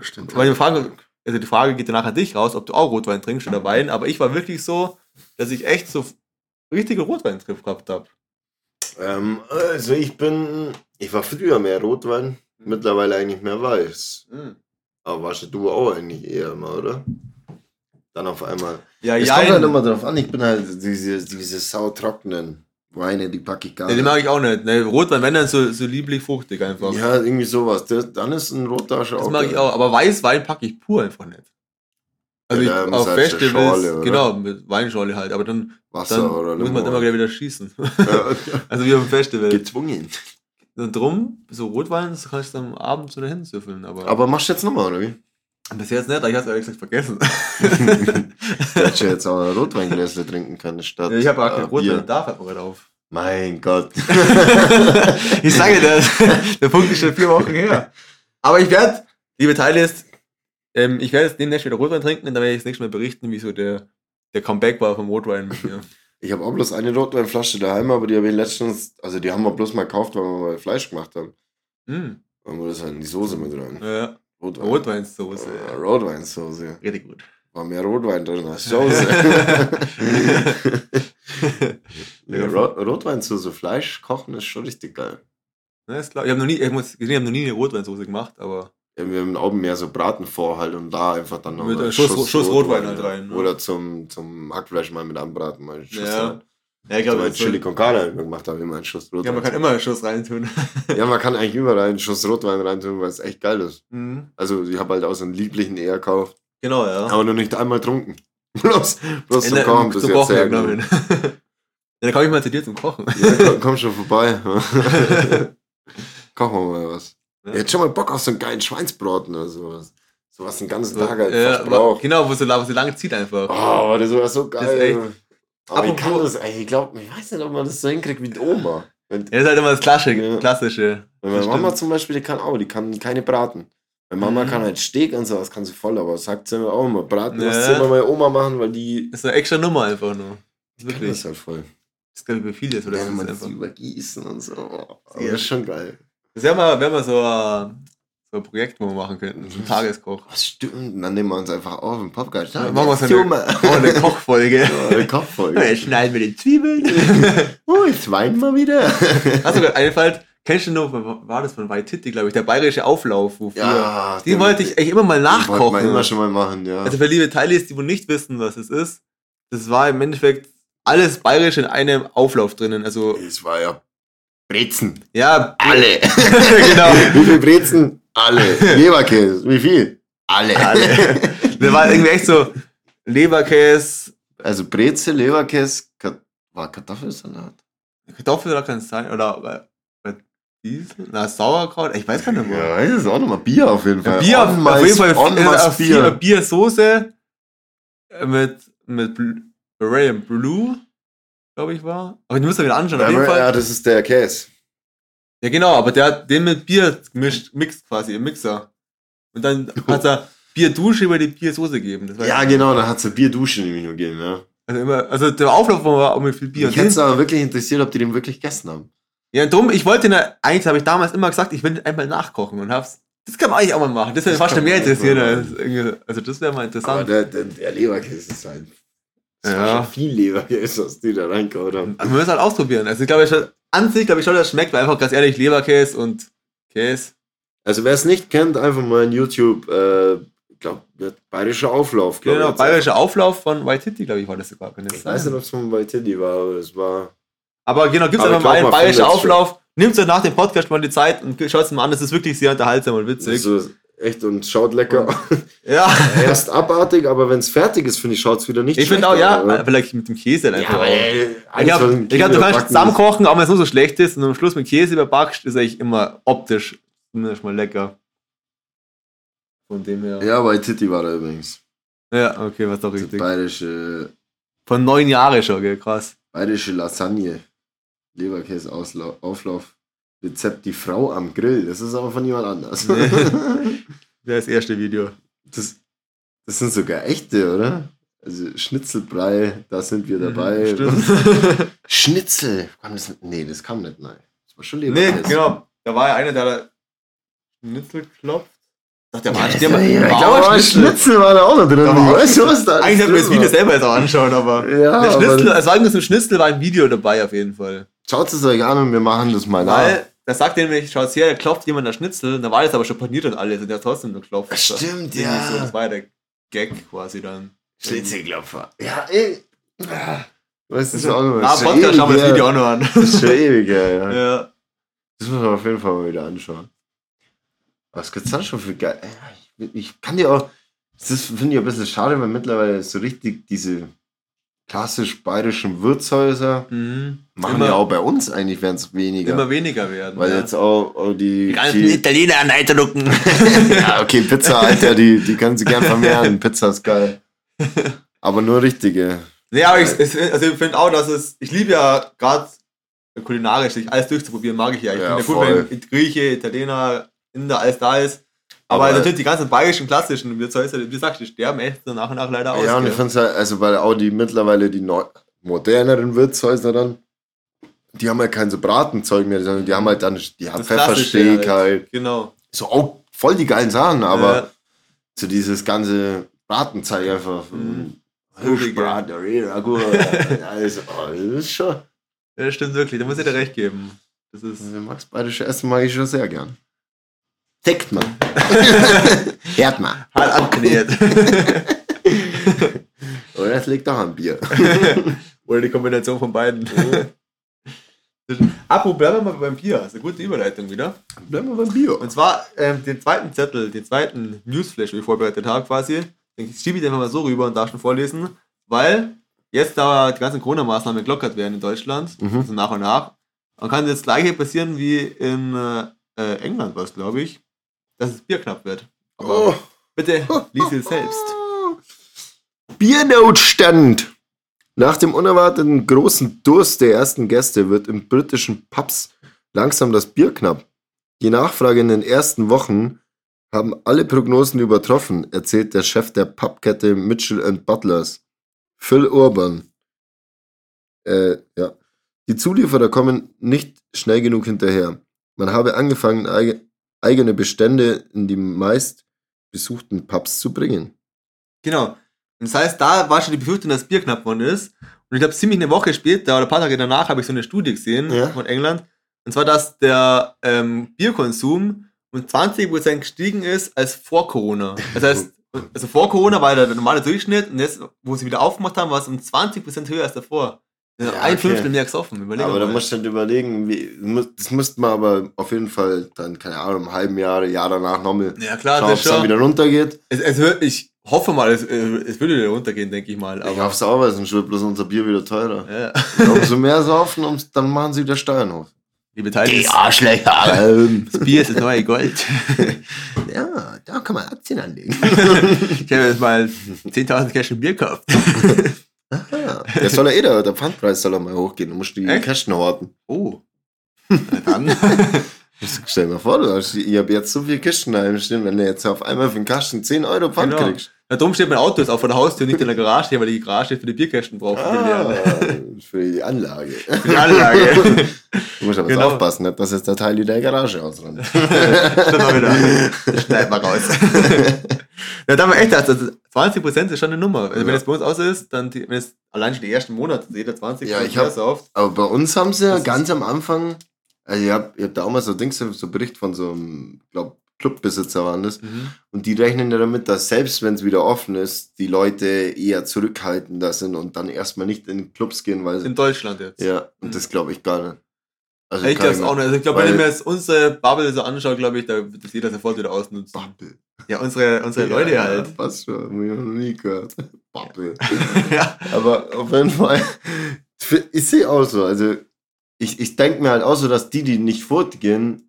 S4: Stimmt.
S3: weil die Frage, also die Frage geht danach an dich raus, ob du auch Rotwein trinkst oder Wein, aber ich war wirklich so, dass ich echt so richtige Rotweintrip gehabt habe.
S4: Ähm, also ich bin, ich war früher mehr Rotwein, mittlerweile eigentlich mehr Weiß. Aber warst du auch eigentlich eher immer, oder? Dann auf einmal.
S3: Ja,
S4: Es
S3: ja.
S4: kommt halt immer drauf an, ich bin halt diese, diese sautrockenen Weine, die packe ich gar
S3: Ja, den
S4: nicht.
S3: mag ich auch nicht. Ne, Rotwein, wenn dann so, so lieblich fruchtig einfach.
S4: Ja, irgendwie sowas. Das, dann ist ein roter schon
S3: das
S4: auch
S3: mag ich auch. Aber Weißwein packe ich pur einfach nicht. Also
S4: Ja,
S3: ich, auf
S4: halt
S3: Festivals,
S4: Schorle,
S3: genau, mit Weinschorle halt. Aber dann,
S4: Wasser
S3: dann
S4: oder
S3: muss man immer gleich wieder schießen.
S4: Ja,
S3: also wie auf dem Festival.
S4: gezwungen.
S3: Und drum, so Rotwein, das kannst du am Abend so dahin süffeln. Aber,
S4: Aber machst du jetzt nochmal, oder wie?
S3: Bis jetzt nicht, aber ich hab's ehrlich gesagt vergessen.
S4: Du hättest ja jetzt auch ein Rotweingläsle trinken können, statt.
S3: ich habe auch kein
S4: äh,
S3: Rotwein,
S4: Bier.
S3: da fällt mir gerade auf.
S4: Mein Gott.
S3: ich sage dir, das, der Punkt ist schon vier Wochen her. Aber ich werde, liebe Teilist, ähm, ich werde jetzt demnächst wieder Rotwein trinken und dann werde ich das nächste Mal berichten, wie so der, der Comeback war vom Rotwein mit mir.
S4: Ich habe auch bloß eine Rotweinflasche daheim, aber die habe ich letztens, also die haben wir bloß mal gekauft, weil wir mal Fleisch gemacht haben.
S3: Mm,
S4: Dann wir das halt in die Soße mit rein.
S3: ja,
S4: Rotwein.
S3: Rotweinsoße.
S4: Ja,
S3: Ja.
S4: Rotweinsoße.
S3: Richtig gut.
S4: War mehr Rotwein drin als Soße. ja, Rot Rotweinsoße, Fleisch kochen ist schon richtig geil.
S3: Ne, ist klar. Ich habe noch nie, ich muss gesehen, ich habe noch nie eine Rotweinsoße gemacht, aber
S4: Ja, wir haben auch mehr so Braten vor halt und da einfach dann noch
S3: Mit einem Schuss- Schuss Rotwein halt rein, ne?
S4: Oder zum, zum Hackfleisch mal mit anbraten. Mal Schuss
S3: Ja.
S4: rein.
S3: Ja, ich glaube,
S4: mit Chili con Carne ich gemacht, habe ich immer einen Schuss Rotwein.
S3: ja, man kann immer einen Schuss reintun.
S4: ja, man kann eigentlich überall einen Schuss Rotwein reintun, weil es echt geil ist.
S3: Mhm.
S4: Also ich habe halt auch so einen lieblichen eher gekauft,
S3: Genau, ja.
S4: aber noch nicht einmal trunken. bloß bloß zum Kochen bis jetzt sehr gut.
S3: ja, dann komme ich mal zu dir zum Kochen.
S4: Ja, komm, schon vorbei. Kochen wir mal was.
S3: Ja.
S4: Jetzt schon mal Bock auf so einen geilen Schweinsbraten oder sowas. Sowas den ganzen Tag halt
S3: ja, genau, wo so, wo so lange zieht einfach.
S4: Oh, das war so geil. Aber ich kann das, ey, ich glaube, ich weiß nicht, ob man das so hinkriegt wie die Oma. Wenn,
S3: Ja, das ist halt immer das Klassische.
S4: Ja.
S3: Klassische.
S4: wenn meine Mama
S3: stimmt.
S4: zum Beispiel, die kann auch, die kann keine braten. Meine Mama
S3: Mhm.
S4: kann halt Steak und sowas, kann sie voll, aber sagt sie mir auch immer, braten
S3: Ja.
S4: muss sie immer meine Oma machen, weil die,
S3: Das ist eine extra Nummer einfach nur.
S4: die kann
S3: Wirklich.
S4: das halt voll.
S3: Das bei vielen ist, oder?
S4: Ja, man
S3: einfach.
S4: übergießen und so. Oh, aber
S3: Ja.
S4: das ist schon geil.
S3: das wäre mal, wär mal so, ein- so ein Projekt, wo wir machen könnten. So ein Tageskoch.
S4: Was stimmt? Dann nehmen wir uns einfach auf im Podcast.
S3: Ja, machen wir so eine, oh, eine Kochfolge.
S4: Ja, eine Kochfolge.
S3: Jetzt schneiden wir die Zwiebeln.
S4: oh, jetzt weinen wir wieder.
S3: Hast du gerade eingefallen? Kennst du noch, war das von Waititi, glaube ich, der bayerische Auflauf, wofür.
S4: Ja,
S3: den wollte ich echt immer mal nachkochen.
S4: immer schon mal machen, ja.
S3: Also für liebe Teilis, die wohl nicht wissen, was es ist, das war im Endeffekt alles bayerisch in einem Auflauf drinnen. Also,
S4: es war ja Brezen.
S3: ja,
S4: Alle.
S3: genau.
S4: Wie viel Brezen? Alle. Leberkäse. Wie viel? Alle.
S3: Alle. Da war irgendwie echt so Leberkäse,
S4: Also Breze, Leberkäse, Kat war Kartoffelsalat.
S3: Kartoffelsalat kann es sein, oder Diesel? Na, Sauerkraut, ich weiß gar nicht mehr.
S4: Ja, weiß es auch nochmal. Bier auf jeden Fall.
S3: Bier, auf, auf jeden Fall
S4: en
S3: viel,
S4: masse
S3: äh, viel Biersoße äh, mit, mit Bl- Bavarian Blue, glaube ich, war. Aber ich muss mir wieder anschauen. Auf jeden
S4: Ja,
S3: Fall.
S4: ja, das ist der Käse.
S3: Ja, genau, aber der hat den mit Bier gemischt, mixt quasi im Mixer. Und dann hat er Bierdusche über die Biersoße gegeben.
S4: Ja, genau, da hat eine Bierdusche nämlich nur gegeben, ja.
S3: Also, immer, also der Auflauf war auch mit viel Bier.
S4: Mich
S3: Und
S4: hätte es aber wirklich interessiert, ob die den wirklich gegessen haben.
S3: ja, drum, ich wollte ihn, eigentlich habe ich damals immer gesagt, ich will einmal nachkochen und hab's. Das kann man eigentlich auch mal machen. Das
S4: Das
S3: fast mehr
S4: einfach
S3: Als, also das wäre mal
S4: Aber
S3: interessant.
S4: der, der, der Leberkäse ist halt. Das
S3: Ja.
S4: war schon viel Leberkäse, was die da reingehauen haben.
S3: Man muss es halt ausprobieren. Also ich glaube, ich schon- an sich glaube ich schon, das schmeckt, weil einfach ganz ehrlich Leberkäse und Käse.
S4: Also wer es nicht kennt, einfach mal in YouTube, äh, ich glaube, bayerischer Auflauf. glaub
S3: Genau, bayerischer Auflauf von White City, glaube ich, war das sogar. Kann das
S4: Ich weiß
S3: sein?
S4: nicht, ob es von bei Tilly war, aber es war.
S3: Aber genau, gibt es einfach mal einen bayerischen. Auflauf. Nehmt euch nach dem Podcast mal die Zeit und schaut es mal an. Das ist wirklich sehr unterhaltsam und witzig.
S4: So, Echt und schaut lecker.
S3: Ja.
S4: Erst abartig, aber wenn es fertig ist, finde ich, schaut es wieder nicht
S3: Ich finde auch, ja,
S4: oder?
S3: vielleicht mit dem Käse dann einfach
S4: ey,
S3: Ich glaube, glaub, du kannst zusammenkochen, auch wenn es nur so schlecht ist und am Schluss mit Käse überbackst, ist eigentlich immer optisch zumindest mal lecker. Von dem her.
S4: Ja, bei Titi war er übrigens.
S3: Ja, okay, was doch
S4: Die
S3: richtig.
S4: bayerische,
S3: Von neun Jahren schon, gell, krass.
S4: bayerische Lasagne. Leberkäse-Auflauf. Rezept die Frau am Grill. Das ist aber von jemand anders.
S3: Nee. Das erste Video.
S4: Das, das sind sogar echte, oder? Also Schnitzelbrei, da sind wir dabei.
S3: Mhm, Stimmt.
S4: Schnitzel. Kam das, nee, das kam nicht, nein. Das war schon
S3: nee,
S4: Leberkäse.
S3: genau. Da war ja einer, der da Schnitzel klopft. Ach, der war,
S4: Ja,
S3: der war,
S4: ich
S3: war
S4: glaube,
S3: auch
S4: aber
S3: Schnitzel.
S4: Schnitzel war da auch noch drin.
S3: Da war
S4: weißt du, was da
S3: Eigentlich hätten wir das Video
S4: war?
S3: selber jetzt auch anschauen, aber.
S4: Ja,
S3: der Schnitzel,
S4: aber
S3: es war irgendwas mit Schnitzel, war ein Video dabei auf jeden Fall.
S4: schaut es euch an und wir machen das mal nach.
S3: Weil, da sagt er nämlich, schaut's her, da klopft jemand das Schnitzel, da war das aber schon paniert und alles und der hat trotzdem nur geklopft.
S4: Stimmt,
S3: Das
S4: ja.
S3: So, das war ja der Gag quasi dann.
S4: Schnitzelklopfer. Ja, ey. Ah, Weißt du, das ist auch noch
S3: Ah,
S4: ist schon
S3: Podcast schauen wir das Video auch noch an.
S4: Das ist schon ewig, ja.
S3: ja.
S4: Das muss man auf jeden Fall mal wieder anschauen. Was gibt's da schon für geil? Ich, ich kann dir auch. Das finde ich ein bisschen schade, weil mittlerweile so richtig diese klassisch bayerischen Wirtshäuser
S3: Mhm.
S4: machen
S3: immer,
S4: ja auch bei uns eigentlich werden es weniger.
S3: immer weniger werden.
S4: weil
S3: ja.
S4: jetzt auch, auch die.
S3: die ganzen
S4: die
S3: Italiener an
S4: ja, okay, Pizza, Alter, die, die können sie gern vermehren. Pizza ist geil. Aber nur richtige.
S3: nee, aber ich, also ich finde auch, dass es, ich liebe ja gerade kulinarisch, sich alles durchzuprobieren, mag ich ja. Ich
S4: Ja,
S3: finde ja gut, wenn Grieche, Italiener, Inder, alles da ist. Aber,
S4: Aber-
S3: natürlich die ganzen bayerischen, klassischen wie du sagst, die sterben echt so nach und nach leider aus.
S4: Ja, und ich finde es halt, also weil auch die mittlerweile die neu, moderneren Wirtshäuser dann, die haben halt kein so Bratenzeug mehr, sondern die haben halt dann die haben Pfeffersteak halt.
S3: Genau.
S4: So auch voll die geilen Sachen, aber
S3: Ja.
S4: so dieses ganze Bratenzeug einfach.
S3: Mhm.
S4: Hirschbrat, Ragu, also, oh, das ist schon.
S3: Ja, das stimmt wirklich, da muss ich dir recht geben. Das ist.
S4: Also, Max bayerische Essen mag ich schon sehr gern. Deckt man. Hört man.
S3: Hart antrainiert.
S4: Oder es liegt auch am Bier.
S3: Oder die Kombination von beiden. Apropos, bleiben wir mal beim Bier. Das ist eine gute Überleitung wieder.
S4: Bleiben wir beim Bier.
S3: Und zwar ähm, den zweiten Zettel, den zweiten Newsflash, den ich vorbereitet habe, quasi. Den schiebe ich einfach mal so rüber und darf schon vorlesen, weil jetzt da die ganzen Corona-Maßnahmen gelockert werden in Deutschland,
S4: Mhm.
S3: also nach und nach, dann kann das gleiche passieren wie in äh, England, was glaube ich, dass das Bier knapp wird. Aber
S4: Oh.
S3: bitte lies es selbst.
S4: Biernotstand. Nach dem unerwarteten großen Durst der ersten Gäste wird im britischen Pubs langsam das Bier knapp. Die Nachfrage in den ersten Wochen haben alle Prognosen übertroffen, erzählt der Chef der Pubkette Mitchell Butlers, Phil Urban. Äh, ja. Die Zulieferer kommen nicht schnell genug hinterher. Man habe angefangen, eigene Bestände in die meist besuchten Pubs zu bringen.
S3: Genau. Und das heißt, da war schon die Befürchtung, dass Bier knapp worden ist. Und ich glaube, ziemlich eine Woche später oder ein paar Tage danach habe ich so eine Studie gesehen
S4: Ja.
S3: von England. Und zwar, dass der ähm, Bierkonsum um 20% gestiegen ist als vor Corona. Das heißt, also vor Corona war der normale Durchschnitt und jetzt, wo sie wieder aufgemacht haben, war es um 20% höher als davor.
S4: Ja,
S3: ein
S4: okay.
S3: Fünftel mehr gesoffen. Überleg
S4: aber da musst du halt überlegen, wie, das müsste man aber auf jeden Fall dann, keine Ahnung, im halben Jahr, Jahr danach nochmal
S3: ja, klar,
S4: schauen, ob es dann wieder runtergeht.
S3: Es, es wird, ich hoffe mal, es, äh, es würde wieder runtergehen, denke ich mal.
S4: ich
S3: Aber,
S4: hoffe es auch, weil sonst wird bloß unser Bier wieder teurer.
S3: ja.
S4: Umso mehr saufen, umso, dann machen sie wieder Steuern hoch.
S3: Liebe Teilnehmer,
S4: Arschlöcher! Ähm,
S3: das Bier ist das neue Gold.
S4: ja, da kann man Aktien anlegen.
S3: Ich habe jetzt mal 10.000 Kästen Bier gekauft.
S4: Ja, der soll ja eh, der, der Pfandpreis soll ja mal hochgehen. Du musst die
S3: Echt?
S4: Kästen horten.
S3: Oh. Na dann.
S4: Stell dir mal vor, du hast, ich habe jetzt so viele Kisten daheim stehen, wenn du jetzt auf einmal für den Kasten 10 Euro Pfand
S3: Genau.
S4: kriegst.
S3: Na, drum steht mein Auto jetzt auch vor der Haustür, nicht in der Garage, weil die Garage für die Bierkästen braucht. für die
S4: Ah, für die Anlage.
S3: Für die Anlage.
S4: Du musst aber
S3: Genau.
S4: aufpassen, nicht, dass jetzt der Teil in der Garage ausrennt.
S3: Mal wieder. Schneid mal raus. ja, da haben wir echt also 20% ist schon eine Nummer. Also, wenn
S4: Ja.
S3: es bei uns aus ist, dann, die, wenn es allein schon die ersten Monate, jeder 20%
S4: Ja, ich hab-
S3: sauft.
S4: Aber bei uns haben sie ja ganz am Anfang, also ich hab, ich hab da auch mal so Dings, so Bericht von so einem, glaub, Clubbesitzer waren das.
S3: Mhm.
S4: Und die rechnen ja damit, dass selbst wenn es wieder offen ist, die Leute eher zurückhaltender sind und dann erstmal nicht in Clubs gehen, weil.
S3: In Deutschland jetzt.
S4: Ja, und das glaube ich gar nicht. Also
S3: Ich glaube auch nicht. Also ich glaube, wenn ich mir jetzt unsere Bubble so anschaue, glaube ich, da wird das jeder sofort wieder ausnutzen.
S4: Bubble.
S3: Ja, unsere, unsere Leute
S4: ja,
S3: halt.
S4: Ja, passt schon, hab ich noch nie gehört. Bubble.
S3: ja.
S4: Aber auf jeden Fall, ich sehe auch so. Also, ich, ich denke mir halt auch so, dass die, die nicht fortgehen,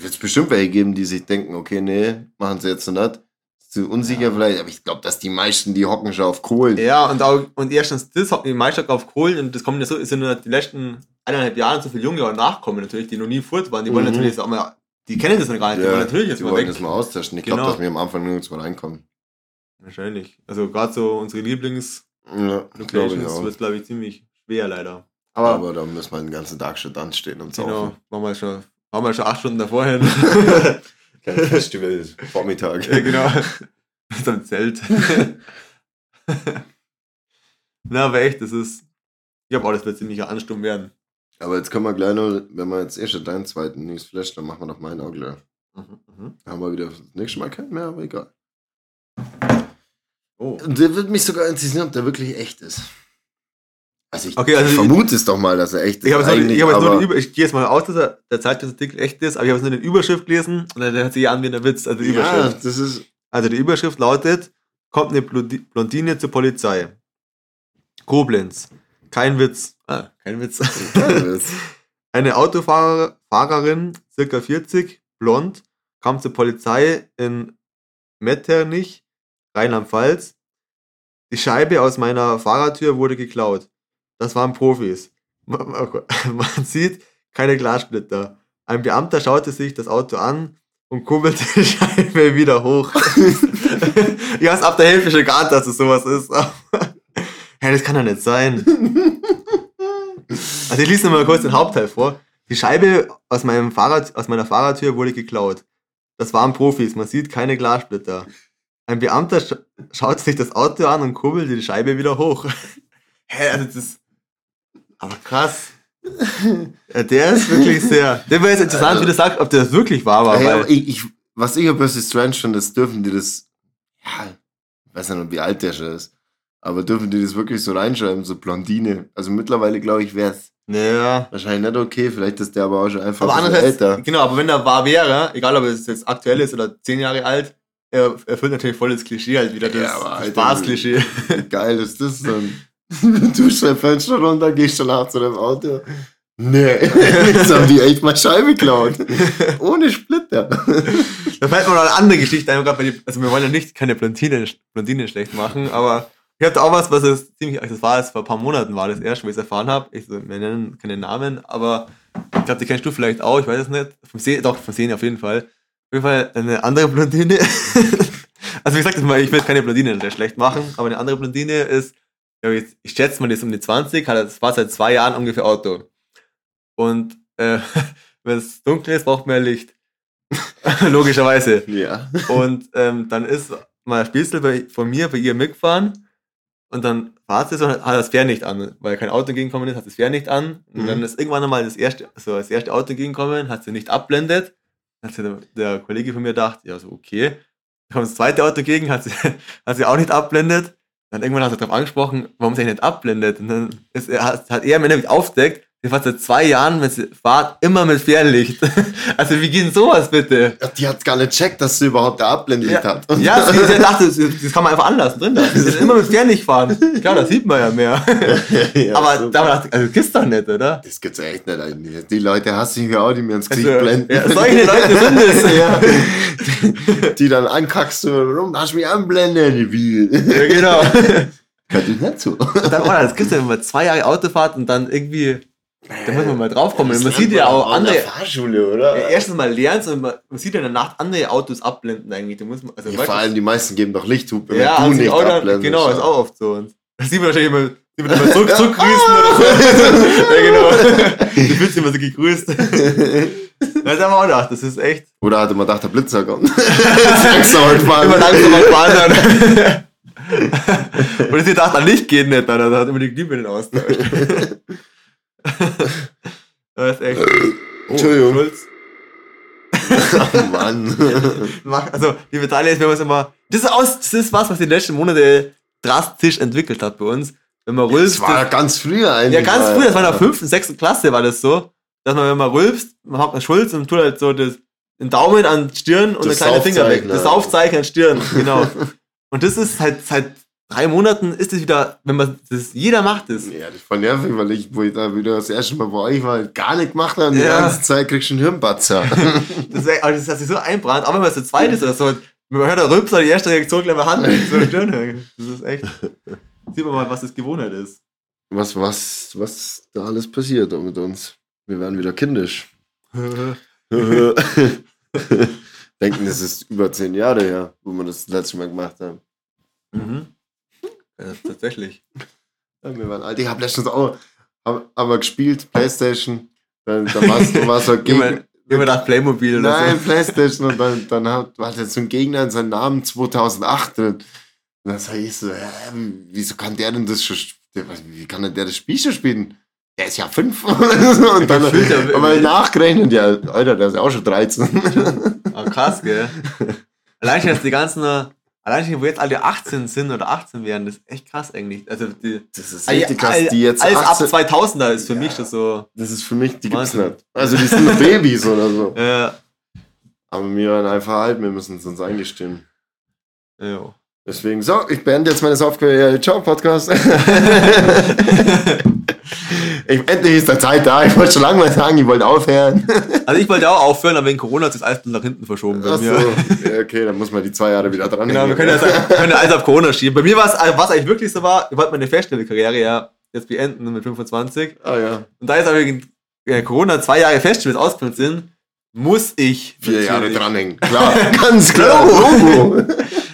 S4: wird es bestimmt welche geben, die sich denken, okay, nee, machen sie jetzt nicht. Zu unsicher
S3: Ja.
S4: vielleicht, aber ich glaube, dass die meisten, die hocken schon auf Kohlen.
S3: Ja, und auch, und erstens, das hat die Meisterschaft auf Kohlen und das kommt ja so, ja nur die letzten eineinhalb Jahre so viele Junge nachkommen natürlich, die noch nie fort waren. Die wollen
S4: Mhm.
S3: natürlich jetzt auch mal, die kennen das noch gar nicht, die wollen natürlich jetzt
S4: die
S3: mal
S4: wollen
S3: weg.
S4: das mal austauschen. Ich
S3: Genau.
S4: glaube, dass wir am Anfang nirgends mal reinkommen.
S3: Wahrscheinlich. Also gerade so unsere Lieblings-Locations
S4: Ja, auch.
S3: wird, glaube ich, ziemlich schwer leider.
S4: Aber,
S3: Aber,
S4: da müssen wir den ganzen Tag schon dann stehen und
S3: genau,
S4: saufen.
S3: waren wir schon, waren wir schon acht Stunden davor hin.
S4: Kein Festival, Vormittag.
S3: ja, genau. So ein Zelt. Na, aber echt, das ist, ich glaube auch, das wird ziemlich ansturm werden.
S4: Aber jetzt können wir gleich noch, wenn wir jetzt eh schon deinen zweiten Newsflash, dann machen wir noch meinen auch gleich.
S3: Mhm.
S4: Dann haben wir wieder das nächste Mal keinen mehr, aber egal.
S3: Oh.
S4: Und der wird mich sogar interessieren, ob der wirklich echt ist. Also ich,
S3: Okay, also
S4: vermute es doch mal, dass er echt ist.
S3: Ich nur-
S4: eigentlich,
S3: ich Über ich gehe jetzt mal aus, dass er, der Zeitungsartikel echt ist, aber ich habe nur den Überschrift gelesen und der hört sich an wie ein Witz, also die
S4: ja,
S3: Überschrift.
S4: das ist.
S3: Also die Überschrift lautet, kommt eine Blondine zur Polizei. Koblenz. Kein Witz. Ah, kein Witz.
S4: das
S3: Eine Autofahrerin, circa 40, blond, kam zur Polizei in Metternich, Rheinland-Pfalz. Die Scheibe aus meiner Fahrertür wurde geklaut. Das waren Profis. Man, man sieht keine Glassplitter. Ein Beamter schaute sich das Auto an und kurbelte die Scheibe wieder hoch. ich hab's ab der Hälfte schon geahnt, dass es sowas ist. Hä, das kann doch nicht sein. Also ich lese mal kurz den Hauptteil vor. Die Scheibe aus, meinem Fahrrad, aus meiner Fahrradtür wurde geklaut. Das waren Profis, man sieht keine Glassplitter. Ein Beamter sch schaut sich das Auto an und kurbelte die Scheibe wieder hoch. Hä, also das ist... Aber krass. Ja, der ist wirklich sehr... Der wäre jetzt interessant,
S4: Also-
S3: wie du sagst, ob der das wirklich wahr war.
S4: Ey,
S3: weil,
S4: aber ich, ich, was ich ein bisschen strange finde, ist, dürfen die das. Ja, ich weiß nicht, wie alt der schon ist. Aber dürfen die das wirklich so reinschreiben, so Blondine? Also mittlerweile, glaube ich, wäre es
S3: naja.
S4: wahrscheinlich nicht okay. Vielleicht ist der aber auch schon einfach
S3: Aber andererseits,
S4: älter.
S3: genau, aber wenn er wahr wäre, egal ob es jetzt aktuell ist oder zehn Jahre alt, er erfüllt natürlich voll das Klischee halt wieder, das,
S4: Ja,
S3: das Spaßklischee.
S4: Geil ist das denn? Du tust dein Fenster runter, gehst danach zu deinem Auto. Nee, jetzt haben die echt mal Scheibe geklaut. Ohne Splitter.
S3: Da fällt mir noch eine andere Geschichte ein, die, also wir wollen ja nicht keine Blondine, Blondine schlecht machen, aber ich hatte auch was, was es ziemlich, das war jetzt vor ein paar Monaten war das erst, wo ich es erfahren habe. Ich wir nennen keine Namen, aber ich glaube, die kennst du vielleicht auch, ich weiß es nicht. Vom Sehen, doch, vom Sehen auf jeden Fall. Auf jeden Fall eine andere Blondine. also wie gesagt, ich will keine Blondine schlecht machen, aber eine andere Blondine ist, ja, ich, ich schätze mal, die ist um die 20, hat das war seit zwei Jahren ungefähr Auto. Und äh, wenn es dunkel ist, braucht man ja Licht. Logischerweise.
S4: Ja.
S3: Und ähm, dann ist mal ein Spitzel bei, von mir bei ihr mitgefahren und dann fahrt sie so und hat das Fernlicht an, weil kein Auto entgegengekommen ist, hat das Fernlicht an und
S4: Mhm.
S3: dann ist irgendwann einmal das erste, so das erste Auto entgegengekommen, hat sie nicht abblendet. Hat sie der, der Kollege von mir gedacht, ja so okay. Dann kommt das zweite Auto entgegen, hat sie, hat sie auch nicht abblendet. Dann irgendwann hat er darauf angesprochen, warum sie nicht abblendet. Und dann ist er, hat, er im Endeffekt aufgedeckt, fährt seit zwei Jahren, wenn sie fahrt, immer mit Fernlicht. Also wie geht denn sowas bitte?
S4: Die hat gar nicht checkt, dass sie überhaupt der Abblendlicht hat.
S3: Ja, sie, sie dachte, das das kann man einfach anlassen drin lassen. Sie immer mit Fernlicht fahren. Klar, das sieht man ja mehr.
S4: Ja,
S3: Aber
S4: super.
S3: da dachte ich, also das gibt's doch nicht, oder?
S4: Das gibt's echt nicht eigentlich. Die Leute hasse ich ja auch, die mir ins Gesicht
S3: Also,
S4: blenden.
S3: ja, solche Leute sind es.
S4: ja. Die dann ankackst du rum, hast mich anblenden, wie.
S3: Ja, genau.
S4: Könnte ich nicht.
S3: Und dann, oh, das gibt's ja, wenn man zwei Jahre Autofahrt und dann irgendwie, da muss man mal draufkommen. Und man sieht ja auch
S4: an der
S3: andere,
S4: Fahrschule, oder?
S3: erstens mal lernen und man, man sieht ja in der Nacht andere Autos abblenden eigentlich. Da muss man, also,
S4: Ja, vor allem die meisten geben doch Lichthupe, wenn
S3: ja,
S4: du
S3: und
S4: nicht
S3: auch
S4: abblendest.
S3: genau, ist auch oft so. Und das sieht man wahrscheinlich immer, sieht man immer zurück, zurückgrüßen oder so. ja, genau. Du fühlst dich immer so gegrüßt. Da hat er auch gedacht, das ist echt
S4: Oder hatte man gedacht, der Blitzer kommt. Langsam halt fahren.
S3: immer langsam mal fahren dann. Und sie dachte, an Licht geht nicht, dann hat immer die Glühbirnen austauscht. das ist echt. Oh,
S4: Entschuldigung.
S3: Schulz.
S4: Oh Mann.
S3: Also, liebe Italien, ist mir was immer. Das ist, aus, das ist was, was die letzten Monate drastisch entwickelt hat bei uns. Wenn man
S4: Das
S3: Rülps.
S4: war ja ganz früher eigentlich.
S3: ja, ganz
S4: mal.
S3: früh, das war in der fünften, sechsten Klasse, war das so. dass man, wenn man rülpst, man hat einen Schulz und tut halt so das, den Daumen an die Stirn und
S4: Das
S3: den kleinen Finger weg. Das
S4: ja.
S3: Saufzeichen an die Stirn, genau. und das ist halt seit drei Monaten ist es wieder, wenn man das, jeder macht das.
S4: Ja, das ist voll nervig, weil ich, wo ich da wieder das erste Mal bei euch war, gar nicht gemacht habe und die
S3: Ja.
S4: ganze Zeit kriegst du einen Hirnbatzer.
S3: Das, ist, aber das hat sich so einbrannt, auch wenn man so zweit ist oder so, man hört der Rülpser, die erste Reaktion gleich mal Hand so die Stirn. Das ist echt, sieht man mal, was das Gewohnheit ist.
S4: was, was, was da alles passiert mit uns. Wir werden wieder kindisch. Denken, das ist über zehn Jahre her, wo wir das, das letzte Mal gemacht haben.
S3: mhm. Ja, tatsächlich.
S4: Ja, wir waren alt. Ich habe letztens auch hab, haben wir gespielt, Playstation. Dann, dann warst du warst
S3: Immer,
S4: gegen,
S3: immer nach Playmobil oder
S4: Nein,
S3: so.
S4: Playstation. Und dann, dann hat, hatte so ein Gegner in seinem Namen 2008 drin. Und dann sag ich so, hä, wieso kann der denn das schon, wie kann denn der das Spiel schon spielen? Der ist ja fünf. und dann aber nachgerechnet, ja, Alter, der ist ja auch schon 13.
S3: Ah, krass, gell? Allein dass die ganzen, äh, allein schon, wo jetzt alle 18 sind oder 18 werden, das ist echt krass eigentlich. Also die,
S4: Das ist
S3: all-
S4: richtig krass,
S3: all-
S4: die jetzt
S3: alles
S4: 18,
S3: ab 2000er ist für
S4: Ja.
S3: mich das so.
S4: Das ist für mich, die gibt's nicht. Also die sind noch Babys oder so.
S3: Äh,
S4: Aber wir waren einfach alt, wir müssen es uns eingestehen.
S3: ja.
S4: Deswegen, so, ich beende jetzt meine Software. Ciao, Podcast. ich, endlich ist der Zeit da. Ich wollte schon lange mal sagen, ich wollte aufhören.
S3: Also ich wollte auch aufhören, aber wegen Corona hat sich das alles nach hinten verschoben bei
S4: Achso.
S3: mir.
S4: Ja, okay, dann muss man die zwei Jahre wieder dran
S3: Genau, wir können ja wir können alles auf Corona schieben. Bei mir war es, was eigentlich wirklich so war, ich wollte meine Feststellekarriere ja jetzt beenden mit 25.
S4: Ah ja.
S3: Und da jetzt aber wegen äh, Corona zwei Jahre Festivals ausgefallen sind, muss ich
S4: Vier Jahre dranhängen. Klar, ganz klar.
S3: Logo.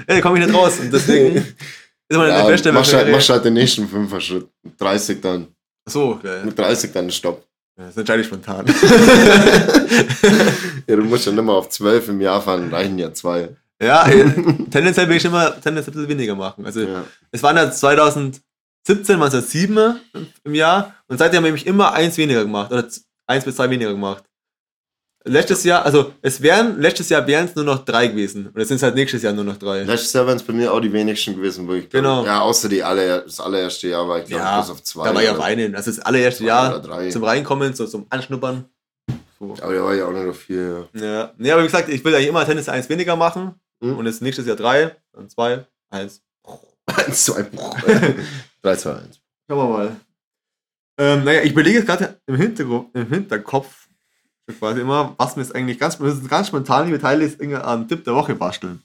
S3: Ja, da komme ich nicht raus. Und deswegen ist meine
S4: Ja, mach, halt,
S3: Feststellungskarriere.
S4: mach halt den nächsten Fünfer-Schritt. Mit 30 dann.
S3: so, geil.
S4: Mit 30 dann Stopp.
S3: Das entscheide ich spontan.
S4: Ja, du musst ja nicht mehr auf 12 im Jahr fahren, reichen ja zwei.
S3: ja, tendenziell will ich immer tendenziell ein bisschen weniger machen. Also
S4: Ja.
S3: es waren ja 2017 waren es ja sieben im Jahr und seitdem habe ich immer eins weniger gemacht oder eins bis zwei weniger gemacht. Letztes Jahr, also es wären, letztes Jahr wären es nur noch drei gewesen. Und jetzt sind es halt nächstes Jahr nur noch drei.
S4: Letztes Jahr wären es bei mir auch die wenigsten gewesen, wo ich glaub,
S3: Genau.
S4: Ja, außer die aller, das allererste Jahr war ich glaube
S3: Ja,
S4: bis auf zwei.
S3: Da war ich auf
S4: oder-
S3: einen. Also das allererste
S4: zwei
S3: Jahr
S4: drei.
S3: zum Reinkommen, so zum Anschnuppern. So.
S4: Aber da war ja auch nicht noch viel.
S3: Ja. Nee, aber wie gesagt, ich will eigentlich immer Tennis eins weniger machen.
S4: Mhm.
S3: Und jetzt nächstes Jahr drei, dann zwei, eins.
S4: Ja. 1, 2, 3, 2, 1.
S3: Schauen wir mal. Ähm, naja, ich überlege jetzt gerade im, im Hinterkopf so quasi immer, was mir jetzt eigentlich ganz, das ist ganz spontan, liebe Teile, ist einen Tipp der Woche basteln.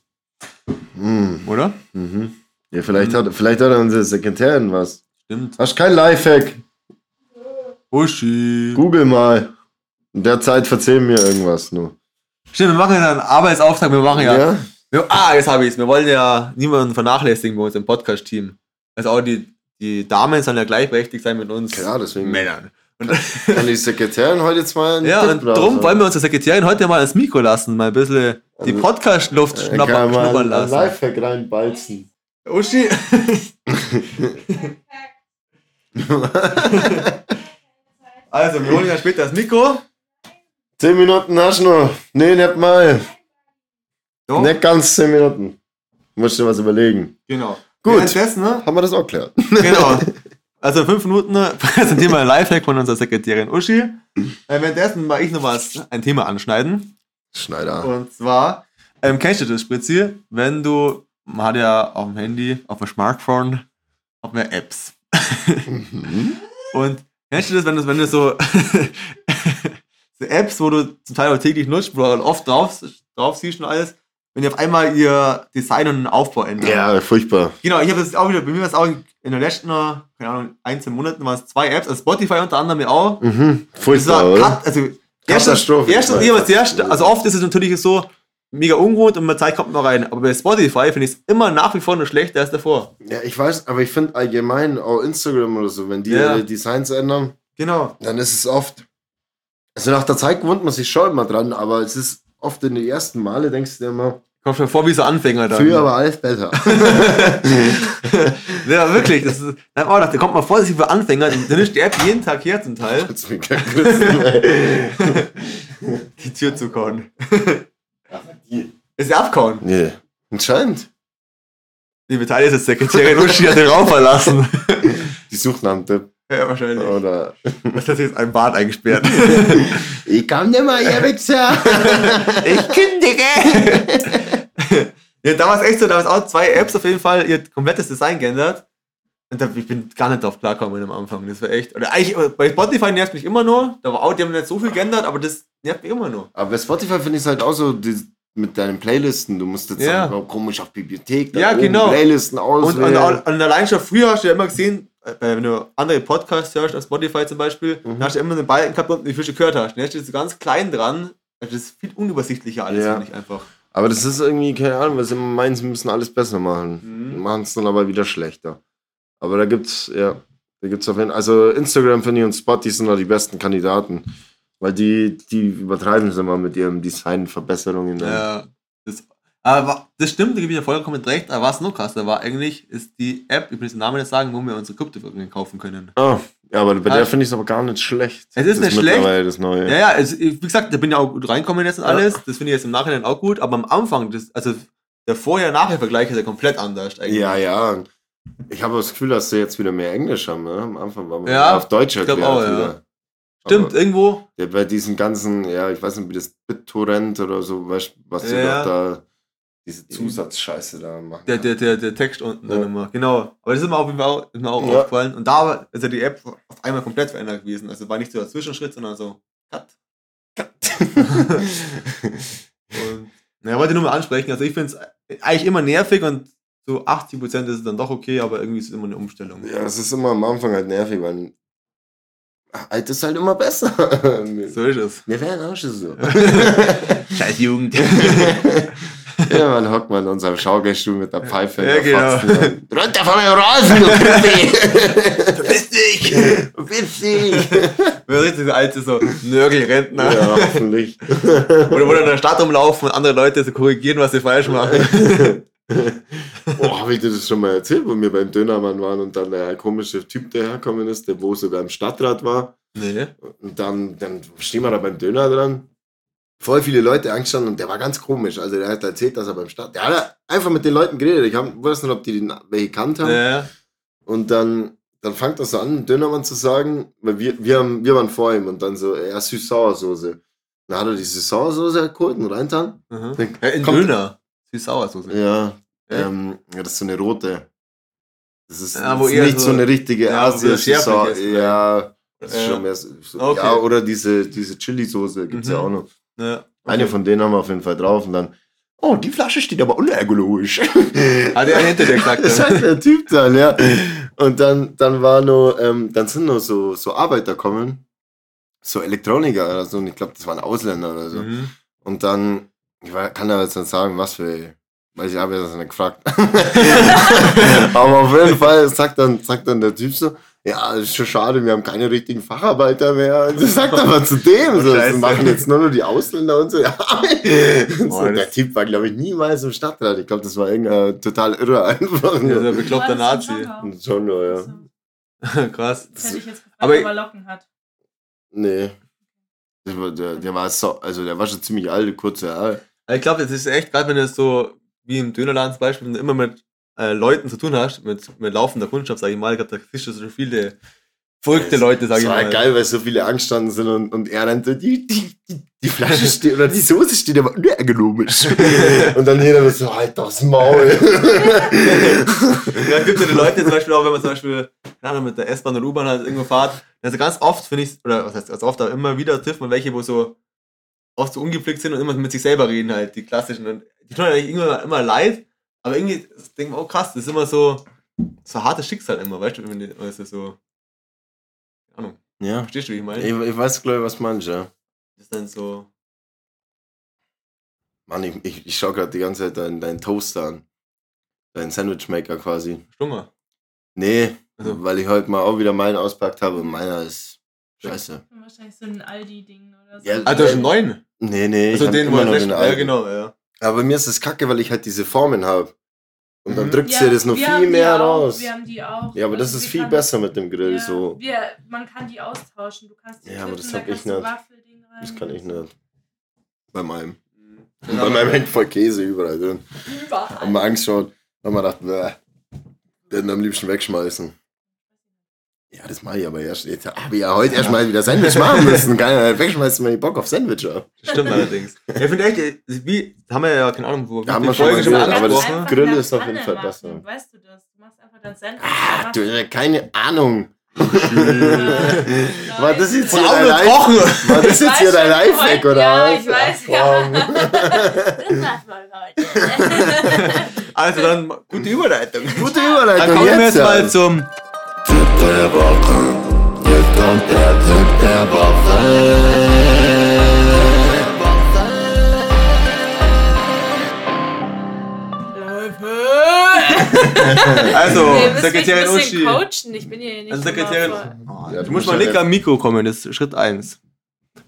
S4: Mhm.
S3: Oder?
S4: Mhm. Ja, vielleicht hat, vielleicht hat unsere Sekretärin was.
S3: Stimmt.
S4: Hast kein Lifehack?
S3: Uschi.
S4: Google mal. In der Zeit verzeih mir irgendwas nur.
S3: Stimmt, wir machen ja einen Arbeitsauftrag, wir machen ja. Wir, ah, jetzt habe ich es. Wir wollen ja niemanden vernachlässigen bei uns im Podcast-Team. Also auch die, die Damen sollen ja gleichberechtigt sein mit uns
S4: Klar, deswegen
S3: Männern. Und,
S4: kann die Sekretärin heute jetzt mal
S3: ja,
S4: Tipp
S3: und darum wollen wir unsere Sekretärin heute mal ans Mikro lassen, mal ein bisschen die
S4: Also,
S3: Podcast-Luft
S4: kann
S3: schnuppern, schnuppern lassen.
S4: Lifehack reinbalzen.
S3: Uschi. also, wir holen ja später das Mikro.
S4: Zehn Minuten hast du noch. Nee, nicht mal.
S3: So,
S4: Nicht ganz zehn Minuten. Musst du was überlegen.
S3: genau.
S4: Gut.
S3: Währenddessen, ne?
S4: Haben wir das auch geklärt?
S3: Genau. Also in fünf Minuten präsentieren wir ein Lifehack von unserer Sekretärin Uschi. Äh, währenddessen mal ich noch was, ein Thema anschneiden.
S4: Schneider.
S3: Und zwar, ähm, kennst du das, Spritzi? Wenn du, man hat ja auf dem Handy, auf dem Smartphone, hat man Apps.
S4: Mhm.
S3: Und kennst du das, wenn du, wenn du so, so Apps, wo du zum Teil auch täglich nutzt, wo du halt oft drauf, drauf siehst und alles, wenn die auf einmal ihr Design und den Aufbau ändern.
S4: Ja, furchtbar.
S3: Genau, ich habe das auch wieder, bei mir war es auch in den letzten, keine Ahnung, 1, Monaten waren es zwei Apps, also Spotify unter anderem ja auch.
S4: Mhm.
S3: Das
S4: Furchtbar,
S3: war
S4: oder?
S3: kat- also
S4: Katastrophe.
S3: erstes, ich hab's erst, also oft ist es natürlich so mega ungut und mit der Zeit kommt man rein. Aber bei Spotify finde ich es immer nach wie vor nur schlechter als davor.
S4: Ja, ich weiß, aber ich finde allgemein auch Instagram oder so, wenn die
S3: Ja.
S4: ihre Designs ändern,
S3: Genau.
S4: dann ist es oft. Also nach der Zeit gewöhnt man sich schon immer dran, aber es ist oft in den ersten Male denkst du dir immer,
S3: Kommt mir vor wie so Anfänger da.
S4: früher war alles besser.
S3: Ja, wirklich. Das ist, da hab ich auch gedacht, da kommt man vor, sich für Anfänger, dann ist die App jeden Tag her zum Teil, die Tür zu kauen. Ist ja abkauen.
S4: nee, anscheinend.
S3: Ist jetzt Sekretärin Uschi hat den Raum verlassen.
S4: Die sucht nach einem Tipp.
S3: Ja, wahrscheinlich.
S4: Oder
S3: Was hat sich jetzt ein Bad eingesperrt?
S4: ich kann nicht mehr, ihr Wichser.
S3: ich kündige! ja, da war es echt so, da war es auch zwei Apps auf jeden Fall ihr komplettes Design geändert. Und da, ich bin gar nicht drauf klargekommen am Anfang. Das war echt. Oder eigentlich, bei Spotify nervt mich immer nur. Da war auch, die haben nicht so viel geändert, aber das nervt mich immer nur.
S4: Aber bei Spotify finde ich es halt auch so, die, mit deinen Playlisten, du musst jetzt
S3: Ja.
S4: sagen, komisch auf Bibliothek,
S3: Ja,
S4: oben
S3: genau.
S4: Playlisten auswählen.
S3: und, und allein schon früher hast du ja immer gesehen, äh, wenn du andere Podcasts hörst, auf Spotify zum Beispiel,
S4: Mhm.
S3: dann hast du immer einen Balken gehabt, unten, wie viel du gehört hast. Dann du das so ganz klein dran. Also das ist viel unübersichtlicher alles,
S4: Ja.
S3: finde ich einfach.
S4: Aber das ist irgendwie, keine Ahnung, was sie immer meinen, sie müssen alles besser machen.
S3: Mhm.
S4: Machen es dann aber wieder schlechter. Aber da gibt's, ja, da gibt's auf jeden Also Instagram, finde ich, und Spotify sind da die besten Kandidaten. Weil die, die übertreiben es immer mit ihren Designverbesserungen.
S3: Ja, aber das stimmt, da gebe ich ja vollkommen recht. Aber was noch krasser war eigentlich, ist die App, ich will den Namen nicht sagen, wo wir unsere Kryptowährungen kaufen können.
S4: Ah, ja, aber bei
S3: Ah.
S4: der finde ich es aber gar nicht schlecht.
S3: Es ist
S4: das
S3: nicht schlecht.
S4: das Neue.
S3: Ja, ja, also, wie gesagt, da bin ich auch gut reinkommen jetzt und
S4: Ja.
S3: alles. Das finde ich jetzt im Nachhinein auch gut. Aber am Anfang, das, also der Vorher-Nachher-Vergleich ist ja komplett anders eigentlich.
S4: Ja, ja. Ich habe das Gefühl, dass sie jetzt wieder mehr Englisch haben. Ne? Am Anfang war man
S3: Ja,
S4: auf Deutsch
S3: glaub
S4: erklärt
S3: auch, ja. Stimmt,
S4: Aber
S3: irgendwo.
S4: der bei diesen ganzen, ja, ich weiß nicht, wie das BitTorrent oder so, weißt, was sie
S3: Ja.
S4: doch da, diese Zusatzscheiße da machen.
S3: Der, der, der, der Text unten dann
S4: Ja.
S3: immer. Genau. Aber das ist mir auf jeden Fall auch, ist mir auch
S4: Ja.
S3: aufgefallen. Und da war- ist ja die App auf einmal komplett verändert gewesen. Also war nicht so der Zwischenschritt, sondern so Cut. Und naja, wollte nur mal ansprechen. Also ich finde es eigentlich immer nervig und so 80% ist es dann doch okay, aber irgendwie ist es immer eine Umstellung.
S4: ja, es ist immer am Anfang halt nervig, weil alt ist halt immer besser.
S3: So ist es.
S4: Wir werden auch schon so.
S3: Scheiß Jugend.
S4: ja, man hockt man in unserem Schaukelstuhl mit der Pfeife.
S3: Ja, genau.
S4: Und- Runter von meinem Rasen, du Krippi!
S3: Verpiss dich!
S4: Witzig!
S3: Wir richtig so alte so Nörgelrentner.
S4: ja, hoffentlich.
S3: Oder wo dann in der Stadt rumlaufen und andere Leute so korrigieren, was sie falsch machen.
S4: Oh, habe ich dir das schon mal erzählt, wo wir beim Dönermann waren und dann der komische Typ, der herkommen ist, der wo sogar im Stadtrat war.
S3: Nee.
S4: Und dann, dann stehen wir da beim Döner dran. Voll viele Leute angestanden und der war ganz komisch. Also der hat erzählt, dass er beim Stadt. Der hat einfach mit den Leuten geredet. Ich hab, weiß nicht, ob die den welche kannt haben.
S3: Ja.
S4: Und dann, dann fängt er so an, Dönermann zu sagen, weil wir, wir, haben, wir waren vor ihm und dann so, ja, Süß-Sauersoße. Dann hat er die Süß-Sauersoße geholt und reintan.
S3: Mhm. Ja, in Döner. Süß-Sauersoße.
S4: Ja,
S3: Ja.
S4: ähm, ja, das ist so eine rote. Das ist,
S3: Ja,
S4: das ist nicht so,
S3: so-
S4: eine richtige
S3: ja, wo
S4: Asia
S3: das schärflich
S4: Sau-
S3: ist,
S4: Ja, das ist
S3: Ja.
S4: schon mehr so,
S3: Okay.
S4: ja, oder diese, diese Chili-Soße gibt's ja
S3: Mhm.
S4: auch noch.
S3: Ja.
S4: Eine von denen haben wir auf jeden Fall drauf und dann, oh, die Flasche steht aber unergologisch.
S3: Hat der hinter dir gesagt.
S4: Das
S3: ja.
S4: hat der Typ dann, ja. Und dann, dann war nur, ähm, dann sind nur so, so Arbeiter kommen, so Elektroniker oder so, und ich glaube, das waren Ausländer oder so.
S3: Mhm.
S4: Und dann, ich kann ja jetzt nicht sagen, was für, weil ich habe das nicht gefragt. Aber auf jeden Fall sagt dann, sagt dann der Typ so, ja, ist schon schade, wir haben keine richtigen Facharbeiter mehr. Das sagt aber zu dem, so, das machen jetzt nur noch die Ausländer und so. Ja. So der Typ war, glaube ich, niemals im Stadtrat. Ich glaube, das war irgendein total irre einfach.
S3: Ja, der
S5: das
S3: Nazi.
S5: ein Genre?
S4: Ja.
S5: Also,
S3: Krass.
S5: Das hätte ich jetzt gefragt,
S3: Aber-
S5: ob er Locken hat.
S4: Nee. Der, war- der, der war so, also der war schon ziemlich alt, kurze Haare.
S3: Ich glaube, das ist echt, gerade wenn du so, wie im Dönerladen zum Beispiel, immer mit äh, Leuten zu tun hast, mit, mit laufender Kundschaft, sag ich mal, ich glaube, da siehst du so viele verrückte Leute, sag
S4: das
S3: ich
S4: war
S3: mal.
S4: geil, weil so viele angestanden sind und, und er dann so, die, die, die, die Flasche steht, oder die Soße steht aber unergonomisch. und dann jeder so, halt das Maul.
S3: Ja, es gibt ja die Leute zum Beispiel auch, wenn man zum Beispiel, keine mit der S-Bahn oder U-Bahn halt irgendwo fährt, also ganz oft finde ich, oder was heißt ganz oft, aber immer wieder trifft man welche, wo so oft so ungepflegt sind und immer mit sich selber reden halt, die klassischen. Und die tun halt eigentlich immer, immer leid, aber irgendwie ich mir, oh krass, das ist immer so, so hartes Schicksal immer, weißt du, wenn die, also so, keine Ahnung,
S4: ja,
S3: verstehst du, wie ich meine?
S4: ich, ich weiß, glaube ich, was meinst, ja.
S3: Das ist dann so,
S4: Mann, ich, ich, ich schaue gerade die ganze Zeit deinen, deinen Toaster an. Deinen Sandwichmaker quasi.
S3: stummer.
S4: Nee,
S3: Also-
S4: weil ich heute mal auch wieder meinen auspackt habe und meiner ist scheiße.
S5: Wahrscheinlich so ein Aldi-Ding oder so.
S4: Ja,
S3: Ah, du hast einen neuen?
S4: Nee, nee,
S3: Also
S4: ich
S3: den, wo
S4: immer
S3: er
S4: noch den
S3: ja, genau, ja.
S4: Aber bei mir ist es kacke, weil ich halt diese Formen habe. Und dann
S3: Mhm.
S4: drückt
S5: Ja,
S4: sie das noch viel mehr
S5: auch,
S4: raus.
S5: Wir haben die auch.
S4: Ja, aber das
S5: Also
S4: ist
S5: wir
S4: viel besser mit dem Grill
S5: Ja,
S4: so.
S5: Wir, man kann die austauschen. Du kannst die
S4: Ja, aber das
S5: da
S4: hab ich nicht. Das kann ich nicht. Bei meinem.
S3: Ja,
S4: Bei meinem hängt voll Käse überall drin.
S5: Überall.
S4: Haben wir angeschaut, haben wir gedacht, bäh, werden am liebsten wegschmeißen. Ja, das mache ich aber erst. Jetzt habe ich ja heute erst mal wieder Sandwich machen müssen. Geil, wegschmeißen wir die Bock auf Sandwich. Ja.
S3: Das stimmt allerdings. Ich finde echt, wie, haben wir ja keine Ahnung, wo
S4: Da haben wir schon mal
S3: schon mal
S4: gehört, aber das- Grill ist auf jeden Fall besser.
S5: Weißt du das? Du machst einfach dein Sandwich.
S4: Ah,
S5: dann
S4: du keine Ahnung. War das jetzt hier dein?
S3: Wochen.
S4: War das
S5: Ich
S4: jetzt
S5: weiß
S4: hier dein
S5: schon,
S4: Lifehack
S5: heute-
S4: oder
S5: ja,
S4: was?
S5: ich weiß,
S4: Ach,
S5: ja. Das war's mal heute.
S3: Also dann, gute Überleitung.
S4: Gute
S3: Dann
S4: Überleitung
S3: kommen wir
S4: jetzt.
S3: mal
S4: ja.
S3: zum
S1: Kommt der Tipp der
S3: Also,
S5: mich
S3: Sekretärin Uschi.
S5: coachen. Ich bin hier nicht
S3: Also Sekretärin. Oh,
S4: Ja,
S3: du musst mal nicht am Mikro kommen, das ist Schritt 1.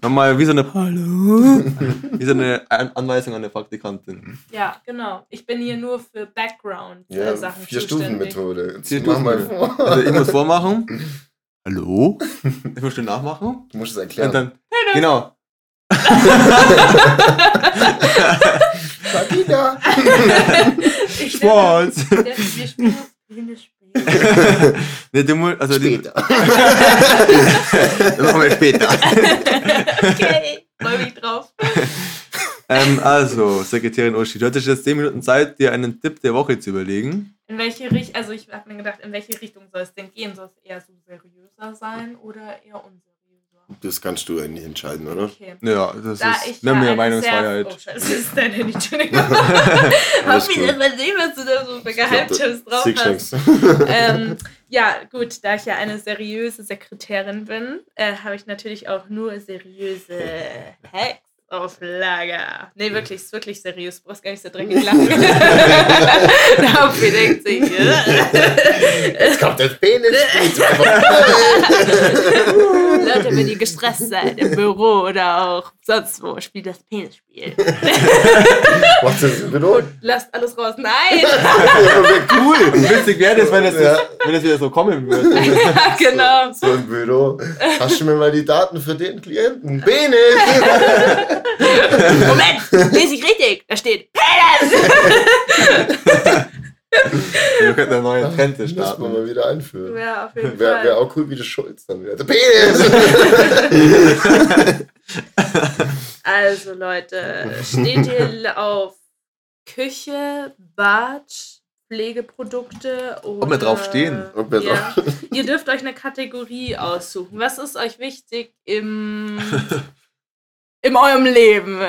S3: Nochmal wie so eine Hallo. Wie so eine An Anweisung an der Praktikantin.
S5: Ja, genau. Ich bin hier nur für Background
S4: Ja,
S5: äh, Sachen
S4: vier
S5: zuständig.
S4: Stufen Methode. Jetzt
S3: Vier
S4: mach mal vor.
S3: Also ich muss vormachen. Hallo? Ich muss den nachmachen.
S4: Du musst es
S3: Und
S4: erklären.
S3: dann. Genau.
S4: Sabina.
S5: Der- Wir spielen.
S3: Nee, du musst, also die,
S4: Später.
S3: das machen wir später.
S5: Okay, freu mich drauf.
S3: ähm, also, Sekretärin Uschi, du hattest jetzt 10 Minuten Zeit, dir einen Tipp der Woche zu überlegen.
S5: In welche Richtung, also ich habe mir gedacht, in welche Richtung soll es denn gehen? Soll es eher so seriöser sein oder eher unseriöser?
S4: Das kannst du eigentlich entscheiden, oder?
S5: Okay.
S3: Ja, das
S5: Da
S3: ist.
S5: ich
S3: Wir haben
S5: ja
S3: Meinungsfreiheit.
S5: Sehr, oh, scheiße, das ist dein Handy, Entschuldigung. Hoffe, dass man sehen, was du da so für Geheimtipps drauf hast. ähm, ja, gut, da ich ja eine seriöse Sekretärin bin, äh, habe ich natürlich auch nur seriöse Hacks auf Lager. Nee, wirklich, ist wirklich seriös. Du brauchst gar nicht so dreckig lachen. Der Hauptweh denkt sich.
S4: Jetzt kommt das Penis.
S5: Leute, wenn ihr gestresst seid, im Büro oder auch sonst wo, spielt das Penisspiel.
S4: Was ist das Not?
S5: Lasst alles raus. Nein!
S4: Wäre cool.
S3: Witzig wäre das, wenn es,
S4: Ja.
S3: wenn es wieder so kommen würde.
S5: ja, genau.
S4: So ein Büro. Hast du mir mal die Daten für den Klienten? Penis!
S5: Moment, lese ich richtig. Da steht Penis!
S3: Wir könnten eine neue Trend
S4: Das müssen wir
S3: starten.
S4: mal wieder einführen.
S5: Ja, auf jeden
S4: Wäre
S5: Fall.
S4: wär auch cool, wie der Schulz dann wäre. Penis!
S5: Also Leute, steht ihr auf Küche, Bad, Pflegeprodukte oder...
S3: Ob wir drauf stehen.
S4: Ob wir
S5: ja. Ihr dürft euch eine Kategorie aussuchen. Was ist euch wichtig im, in eurem Leben?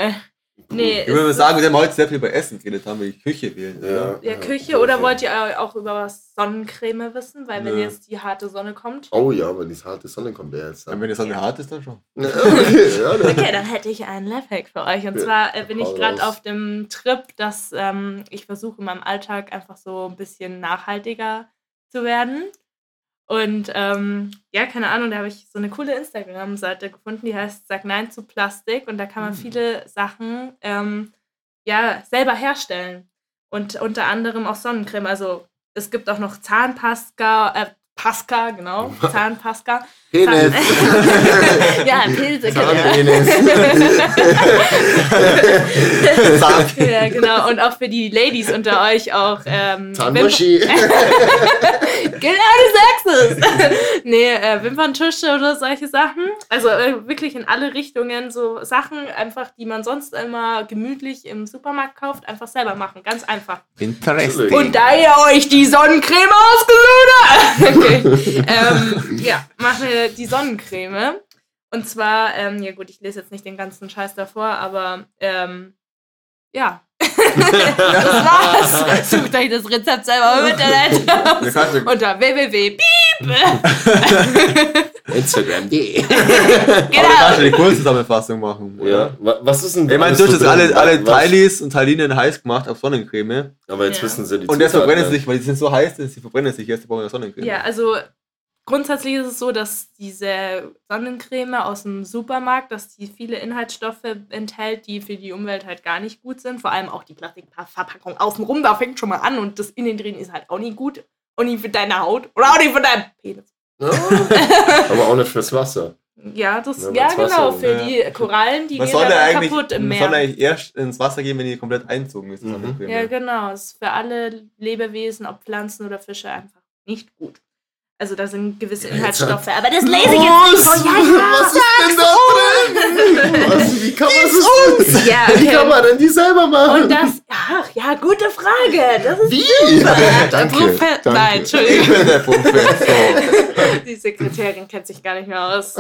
S5: Nee,
S3: Ich würde sagen, wir haben heute sehr viel über Essen geredet, haben wir die Küche wählen.
S4: Ja.
S5: Ja, Küche oder wollt ihr auch über was Sonnencreme wissen? Weil wenn jetzt die harte Sonne kommt.
S4: Oh ja, aber die harte Sonne kommt ja jetzt.
S3: Und wenn die Sonne hart ist, dann schon.
S4: Okay, ja, dann.
S5: Okay, dann hätte ich einen Lifehack für euch. Und
S4: Ja,
S5: zwar äh, bin ich gerade auf dem Trip, dass ähm, ich versuche in meinem Alltag einfach so ein bisschen nachhaltiger zu werden. Und ähm, ja, keine Ahnung, da habe ich so eine coole Instagram-Seite gefunden, die heißt Sag Nein zu Plastik. Und da kann man viele Sachen ähm, ja, selber herstellen. Und unter anderem auch Sonnencreme. Also es gibt auch noch Zahnpasta, äh, Pasca, genau, Zahnpasta.
S4: Penis!
S5: ja, Pilze.
S4: Zahnpenis!
S5: Ja, genau. Und auch für die Ladies unter euch auch. Ähm,
S4: Zahnmuschi!
S5: Genau, du sagst es. nee, äh, Wimperntusche oder solche Sachen. Also äh, wirklich in alle Richtungen so Sachen, einfach, die man sonst immer gemütlich im Supermarkt kauft, einfach selber machen. Ganz einfach.
S3: Interesting.
S5: Und da ihr euch die Sonnencreme ausgesucht habt, okay. ähm, ja, mache die Sonnencreme. Und zwar, ähm, ja gut, ich lese jetzt nicht den ganzen Scheiß davor, aber ähm, ja. Das war's. Sucht euch das Rezept selber im Internet aus. Unter www.
S4: Instagram.de
S3: Aber du
S5: Genau.
S3: kannst ja die Kurzzusammenfassung machen.
S4: Ja,
S3: Oder?
S4: wa- was ist denn
S3: Ich meine, du hast jetzt alle, alle Teilis und Teilinen heiß gemacht auf Sonnencreme.
S4: Aber jetzt
S5: Ja.
S4: wissen sie die
S3: Und jetzt verbrennen sie
S4: ja.
S3: sich, weil die sind so heiß, dass sie verbrennen sich jetzt, die brauchen ja Sonnencreme.
S5: Ja, also grundsätzlich ist es so, dass diese Sonnencreme aus dem Supermarkt, dass die viele Inhaltsstoffe enthält, die für die Umwelt halt gar nicht gut sind. Vor allem auch die Plastikverpackung außenrum, da fängt schon mal an und das innen drin ist halt auch nicht gut. Und nicht für deine Haut oder auch nicht für deinen Penis.
S4: Ja, aber auch nicht fürs Wasser.
S5: Ja, das,
S4: Ja,
S5: ja, genau, für
S3: Ja.
S5: die Korallen, die
S3: Man
S5: gehen dann
S3: eigentlich,
S5: kaputt im
S3: man soll
S5: Meer.
S3: eigentlich erst ins Wasser gehen, wenn die komplett einzogen ist.
S4: Mhm.
S5: Ja, genau. Ist für alle Lebewesen, ob Pflanzen oder Fische, einfach nicht gut. Also da sind gewisse Inhaltsstoffe, aber das lese ich jetzt nicht vor. Ja, ja,
S4: Was ist denn da drin? Was, wie kann man das
S5: Ja,
S4: Wie kann
S5: okay.
S4: man denn die selber machen?
S5: Und das, ach ja, gute Frage. Das ist
S4: Wie?
S5: Der
S4: danke,
S5: Profe-
S4: danke.
S5: Nein, Entschuldigung.
S3: Ich bin der Professor.
S5: Die Sekretärin kennt sich gar nicht mehr aus.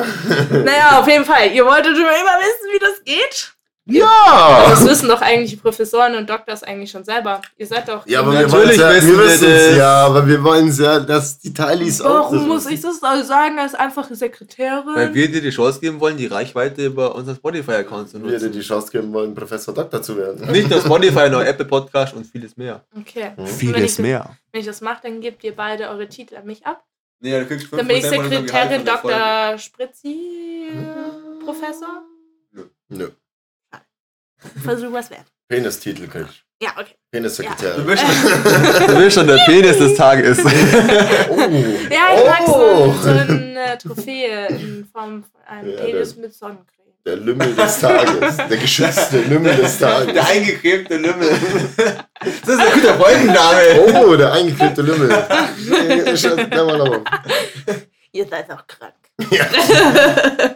S5: Naja, auf jeden Fall. Ihr wolltet schon immer wissen, wie das geht?
S4: Ja!
S5: Das wissen doch eigentlich die Professoren und Doktors eigentlich schon selber. Ihr seid doch.
S4: Ja, aber wir
S3: Natürlich
S4: ja,
S3: wissen
S4: wir
S3: wir
S4: wissen es
S3: das.
S4: ja, aber wir wollen es ja, dass die Teilis auch
S5: Warum muss ich das also sagen als einfache Sekretärin?
S3: Weil wir dir die Chance geben wollen, die Reichweite über unseren Spotify-Account zu
S4: wir dir
S3: nutzen.
S4: die Chance geben wollen, Professor Doktor zu werden.
S3: Nicht nur Spotify, nur Apple Podcast und vieles mehr.
S5: okay.
S4: Hm.
S5: Und wenn ich,
S3: mehr.
S5: Wenn ich das mache, dann gebt ihr beide eure Titel an mich ab.
S3: Nee, du kriegst
S5: Dann bin ich
S3: 5% von unserem Gehalt
S5: Sekretärin. Dr. Spritzi, äh, Professor.
S4: Nö.
S5: Versuch was wert.
S4: Penistitel kriegst du.
S5: Ja, okay.
S3: Du
S4: Penissekretärin.
S3: bist, du bist schon der Penis des Tages.
S4: Oh.
S5: Ja, ich mag so,
S4: oh.
S5: so eine Trophäe in Form von einem
S4: Ja,
S5: Penis mit Sonnencreme.
S4: Der Lümmel des Tages. Der geschützte Lümmel des Tages.
S3: Der eingecremte Lümmel. Das ist ein guter Freundenname.
S4: Oh, der eingeklebte Lümmel.
S5: Ihr seid auch krank.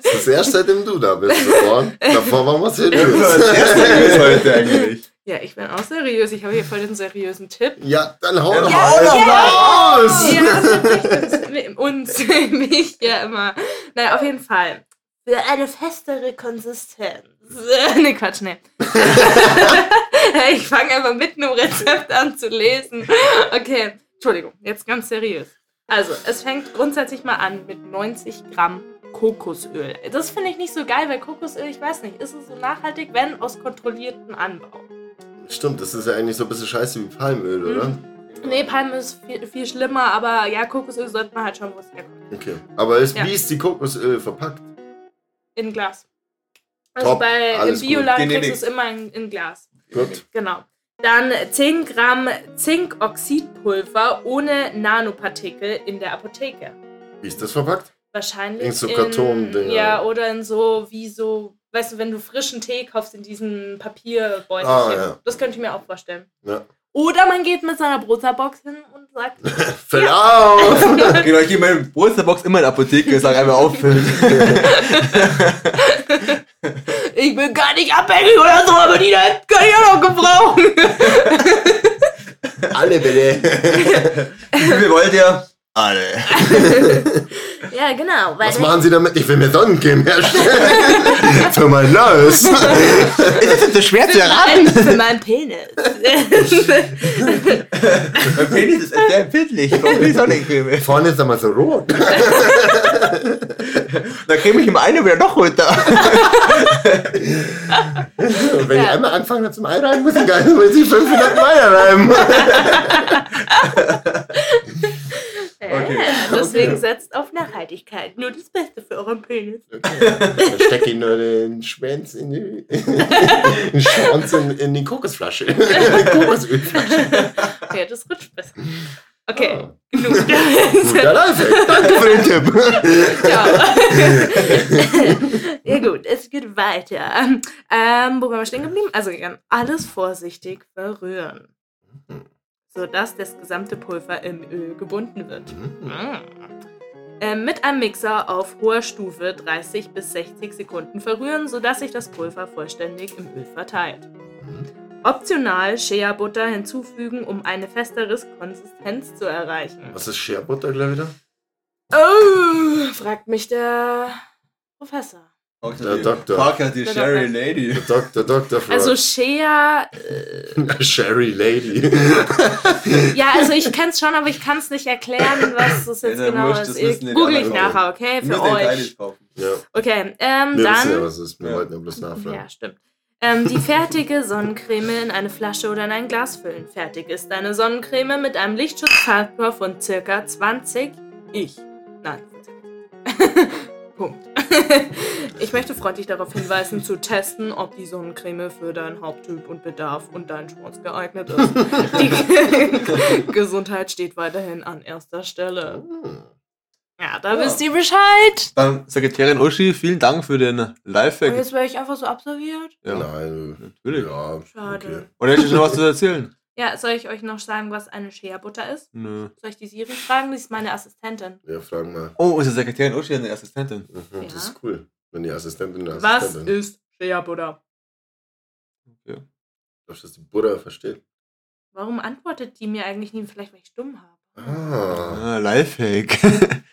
S4: Das ist erst seitdem du da bist, Ohren. Davor waren wir
S3: Das
S4: seriös.
S3: ist heute eigentlich.
S5: Ja, ich bin auch seriös. Ich habe hier voll den seriösen Tipp.
S4: Ja, dann hau
S3: Ja,
S4: doch
S3: hau doch
S4: mal raus.
S5: Ja, das uns, mich ja immer. Naja, auf jeden Fall. Für eine festere Konsistenz. ne, Quatsch, ne. ich fange einfach mitten im Rezept an zu lesen. Okay, Entschuldigung, jetzt ganz seriös. Also, es fängt grundsätzlich mal an mit 90 Gramm Kokosöl. Das finde ich nicht so geil, weil Kokosöl, ich weiß nicht, ist es so nachhaltig, wenn aus kontrolliertem Anbau?
S4: Stimmt, das ist ja eigentlich so ein bisschen scheiße wie Palmöl, oder?
S5: Nee, Palme ist viel, viel schlimmer, aber ja, Kokosöl sollte man halt schauen, wo es herkommt.
S4: Okay. Aber ist,
S5: Ja.
S4: wie ist die Kokosöl verpackt?
S5: In Glas. Also
S4: Top,
S5: bei im. Bioladen kriegst du es immer in, in Glas.
S4: Gut.
S5: Genau. Dann 10 Gramm Zinkoxidpulver ohne Nanopartikel in der Apotheke.
S4: Wie ist das verpackt?
S5: Wahrscheinlich
S4: In so
S5: in,
S4: Kartondinger.
S5: Ja, oder in so, wie so, weißt du, wenn du frischen Tee kaufst in diesen Papierbeutelchen.
S4: Ah, ja.
S5: Das könnte ich mir auch vorstellen.
S4: Ja.
S5: Oder man geht mit seiner Brotsabox hin und sagt,
S4: Fällt auf!
S3: Genau, ich gehe meine Brotbox immer in die Apotheke, sag einmal auffüllen.
S5: ich bin gar nicht abhängig oder so, aber die da kann ich auch noch gebrauchen.
S4: Alle bitte!
S3: Wie viel wollt ihr?
S4: Alle.
S5: Ja, genau. Weil
S4: Was machen Sie damit? Ich will mir Sonnencreme herstellen. Für mein Neues.
S3: Ist das so schwer zu erraten?
S5: Für meinen Penis.
S3: Mein Penis ist sehr empfindlich. Warum die Sonnencreme?
S4: Vorne ist er mal so rot.
S3: Da creme ich ihm eine wieder noch runter.
S4: Und wenn ich
S5: Ja.
S4: einmal anfangen habe zum Einreiben, muss ich gar nicht, muss ich 500 Mal reiben.
S3: Okay.
S5: Deswegen setzt auf Nachhaltigkeit. Nur das Beste für euren Penis.
S4: Dann stecke ich nur den Schwanz in die, den Schwanz in, in die Kokosflasche. Kokosölflasche.
S5: Okay, das rutscht besser. Okay,
S4: Ah.
S5: genug.
S4: Guter Lifehack. Danke für den Tipp.
S5: ja. ja gut, es geht weiter. Ähm, wo waren wir stehen geblieben? Also alles vorsichtig verrühren. Sodass das gesamte Pulver im Öl gebunden wird. Mm. Ähm, mit einem Mixer auf hoher Stufe 30 bis 60 Sekunden verrühren, sodass sich das Pulver vollständig im Öl verteilt. Optional Shea-Butter hinzufügen, um eine festere Konsistenz zu erreichen.
S4: Was ist Shea Butter gleich wieder?
S5: Oh, fragt mich der Professor.
S4: Der Doktor.
S3: Parker, die
S5: Der
S3: Sherry
S5: Doktor.
S3: Lady.
S4: Der Doktor, Dr. Frog.
S5: Also Shea,
S4: Sherry Lady.
S5: ja, also ich kenn's schon, aber ich kann es nicht erklären, was das jetzt
S3: Ja,
S5: genau
S3: musst
S5: ist.
S3: das
S5: Ich google ich nachher, okay, für euch.
S4: Ja,
S5: Okay, ähm,
S4: wir
S5: dann...
S4: wissen ja, was es ist. Wir
S3: Ja.
S4: wollten ja bloß nachfragen.
S5: Ja, stimmt. Ähm, die fertige Sonnencreme in eine Flasche oder in ein Glas füllen. Fertig ist deine Sonnencreme mit einem Lichtschutzfaktor von circa 20. Ich. Nein. Punkt. ich möchte freundlich darauf hinweisen, zu testen, ob die Sonnencreme für deinen Haupttyp und Bedarf und deinen Schmutz geeignet ist. Die Gesundheit steht weiterhin an erster Stelle.
S4: Hm.
S5: Ja, da
S3: Ja.
S5: wisst ihr Bescheid.
S3: Dann Sekretärin Uschi, vielen Dank für den
S5: Und
S3: Lifehack.
S5: jetzt wäre ich einfach so absolviert.
S3: Ja,
S4: Nein.
S3: natürlich.
S4: Ja,
S5: Schade.
S4: okay.
S3: Und hättest du noch was zu erzählen?
S5: Ja, soll ich euch noch sagen, was eine Shea-Butter ist?
S3: Nö.
S5: Soll ich die Siri fragen? Die ist meine Assistentin.
S4: Ja, fragen mal.
S3: Oh, unsere Sekretärin Uschi eine Assistentin.
S4: Mhm,
S5: Ja.
S4: Das ist cool. Wenn die Assistentin eine
S5: Was
S4: Assistentin
S5: ist Shea-Butter?
S3: Okay.
S4: Glaubst du, dass die Buddha versteht?
S5: Warum antwortet die mir eigentlich nie? Vielleicht, weil ich stumm habe.
S4: Ah.
S3: Ah, Lifehack.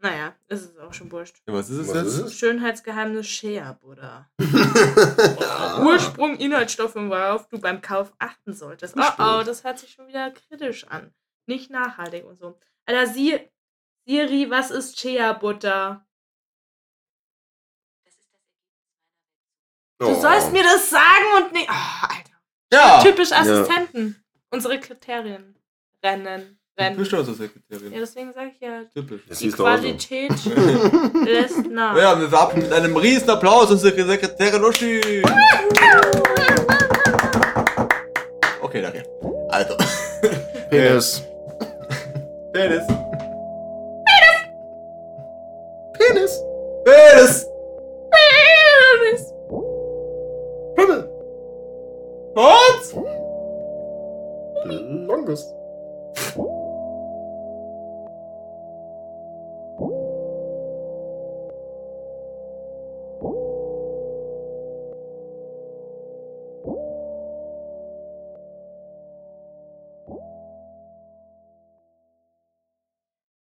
S5: Naja, ist es auch schon wurscht.
S3: Ja, was ist es
S4: Was
S3: jetzt?
S4: ist es?
S5: Schönheitsgeheimnis Shea-Butter.
S4: ja.
S5: Ursprung, Inhaltsstoffe, worauf du beim Kauf achten solltest. Oh oh, das hört sich schon wieder kritisch an. Nicht nachhaltig und so. Alter, Sie, Siri, was ist Shea-Butter? Du
S4: Oh.
S5: sollst mir das sagen und nicht. Oh, Alter.
S3: Ja!
S5: Typisch Assistenten. Unsere Kriterien. Rennen.
S3: Du
S5: Rennen.
S3: bist doch unsere
S5: Ja,
S3: Sekretärin.
S5: deswegen sage ich ja,
S3: Typisch.
S4: Das
S5: die
S4: siehst du auch so.
S5: Qualität lässt nach.
S3: Ja, wir warten mit einem riesen Applaus unsere Sekretärin Uschi. Okay, danke. Also.
S4: Penis.
S3: Penis.
S4: Penis.
S3: Penis.
S4: Pimmel.
S3: Was?
S4: Longus.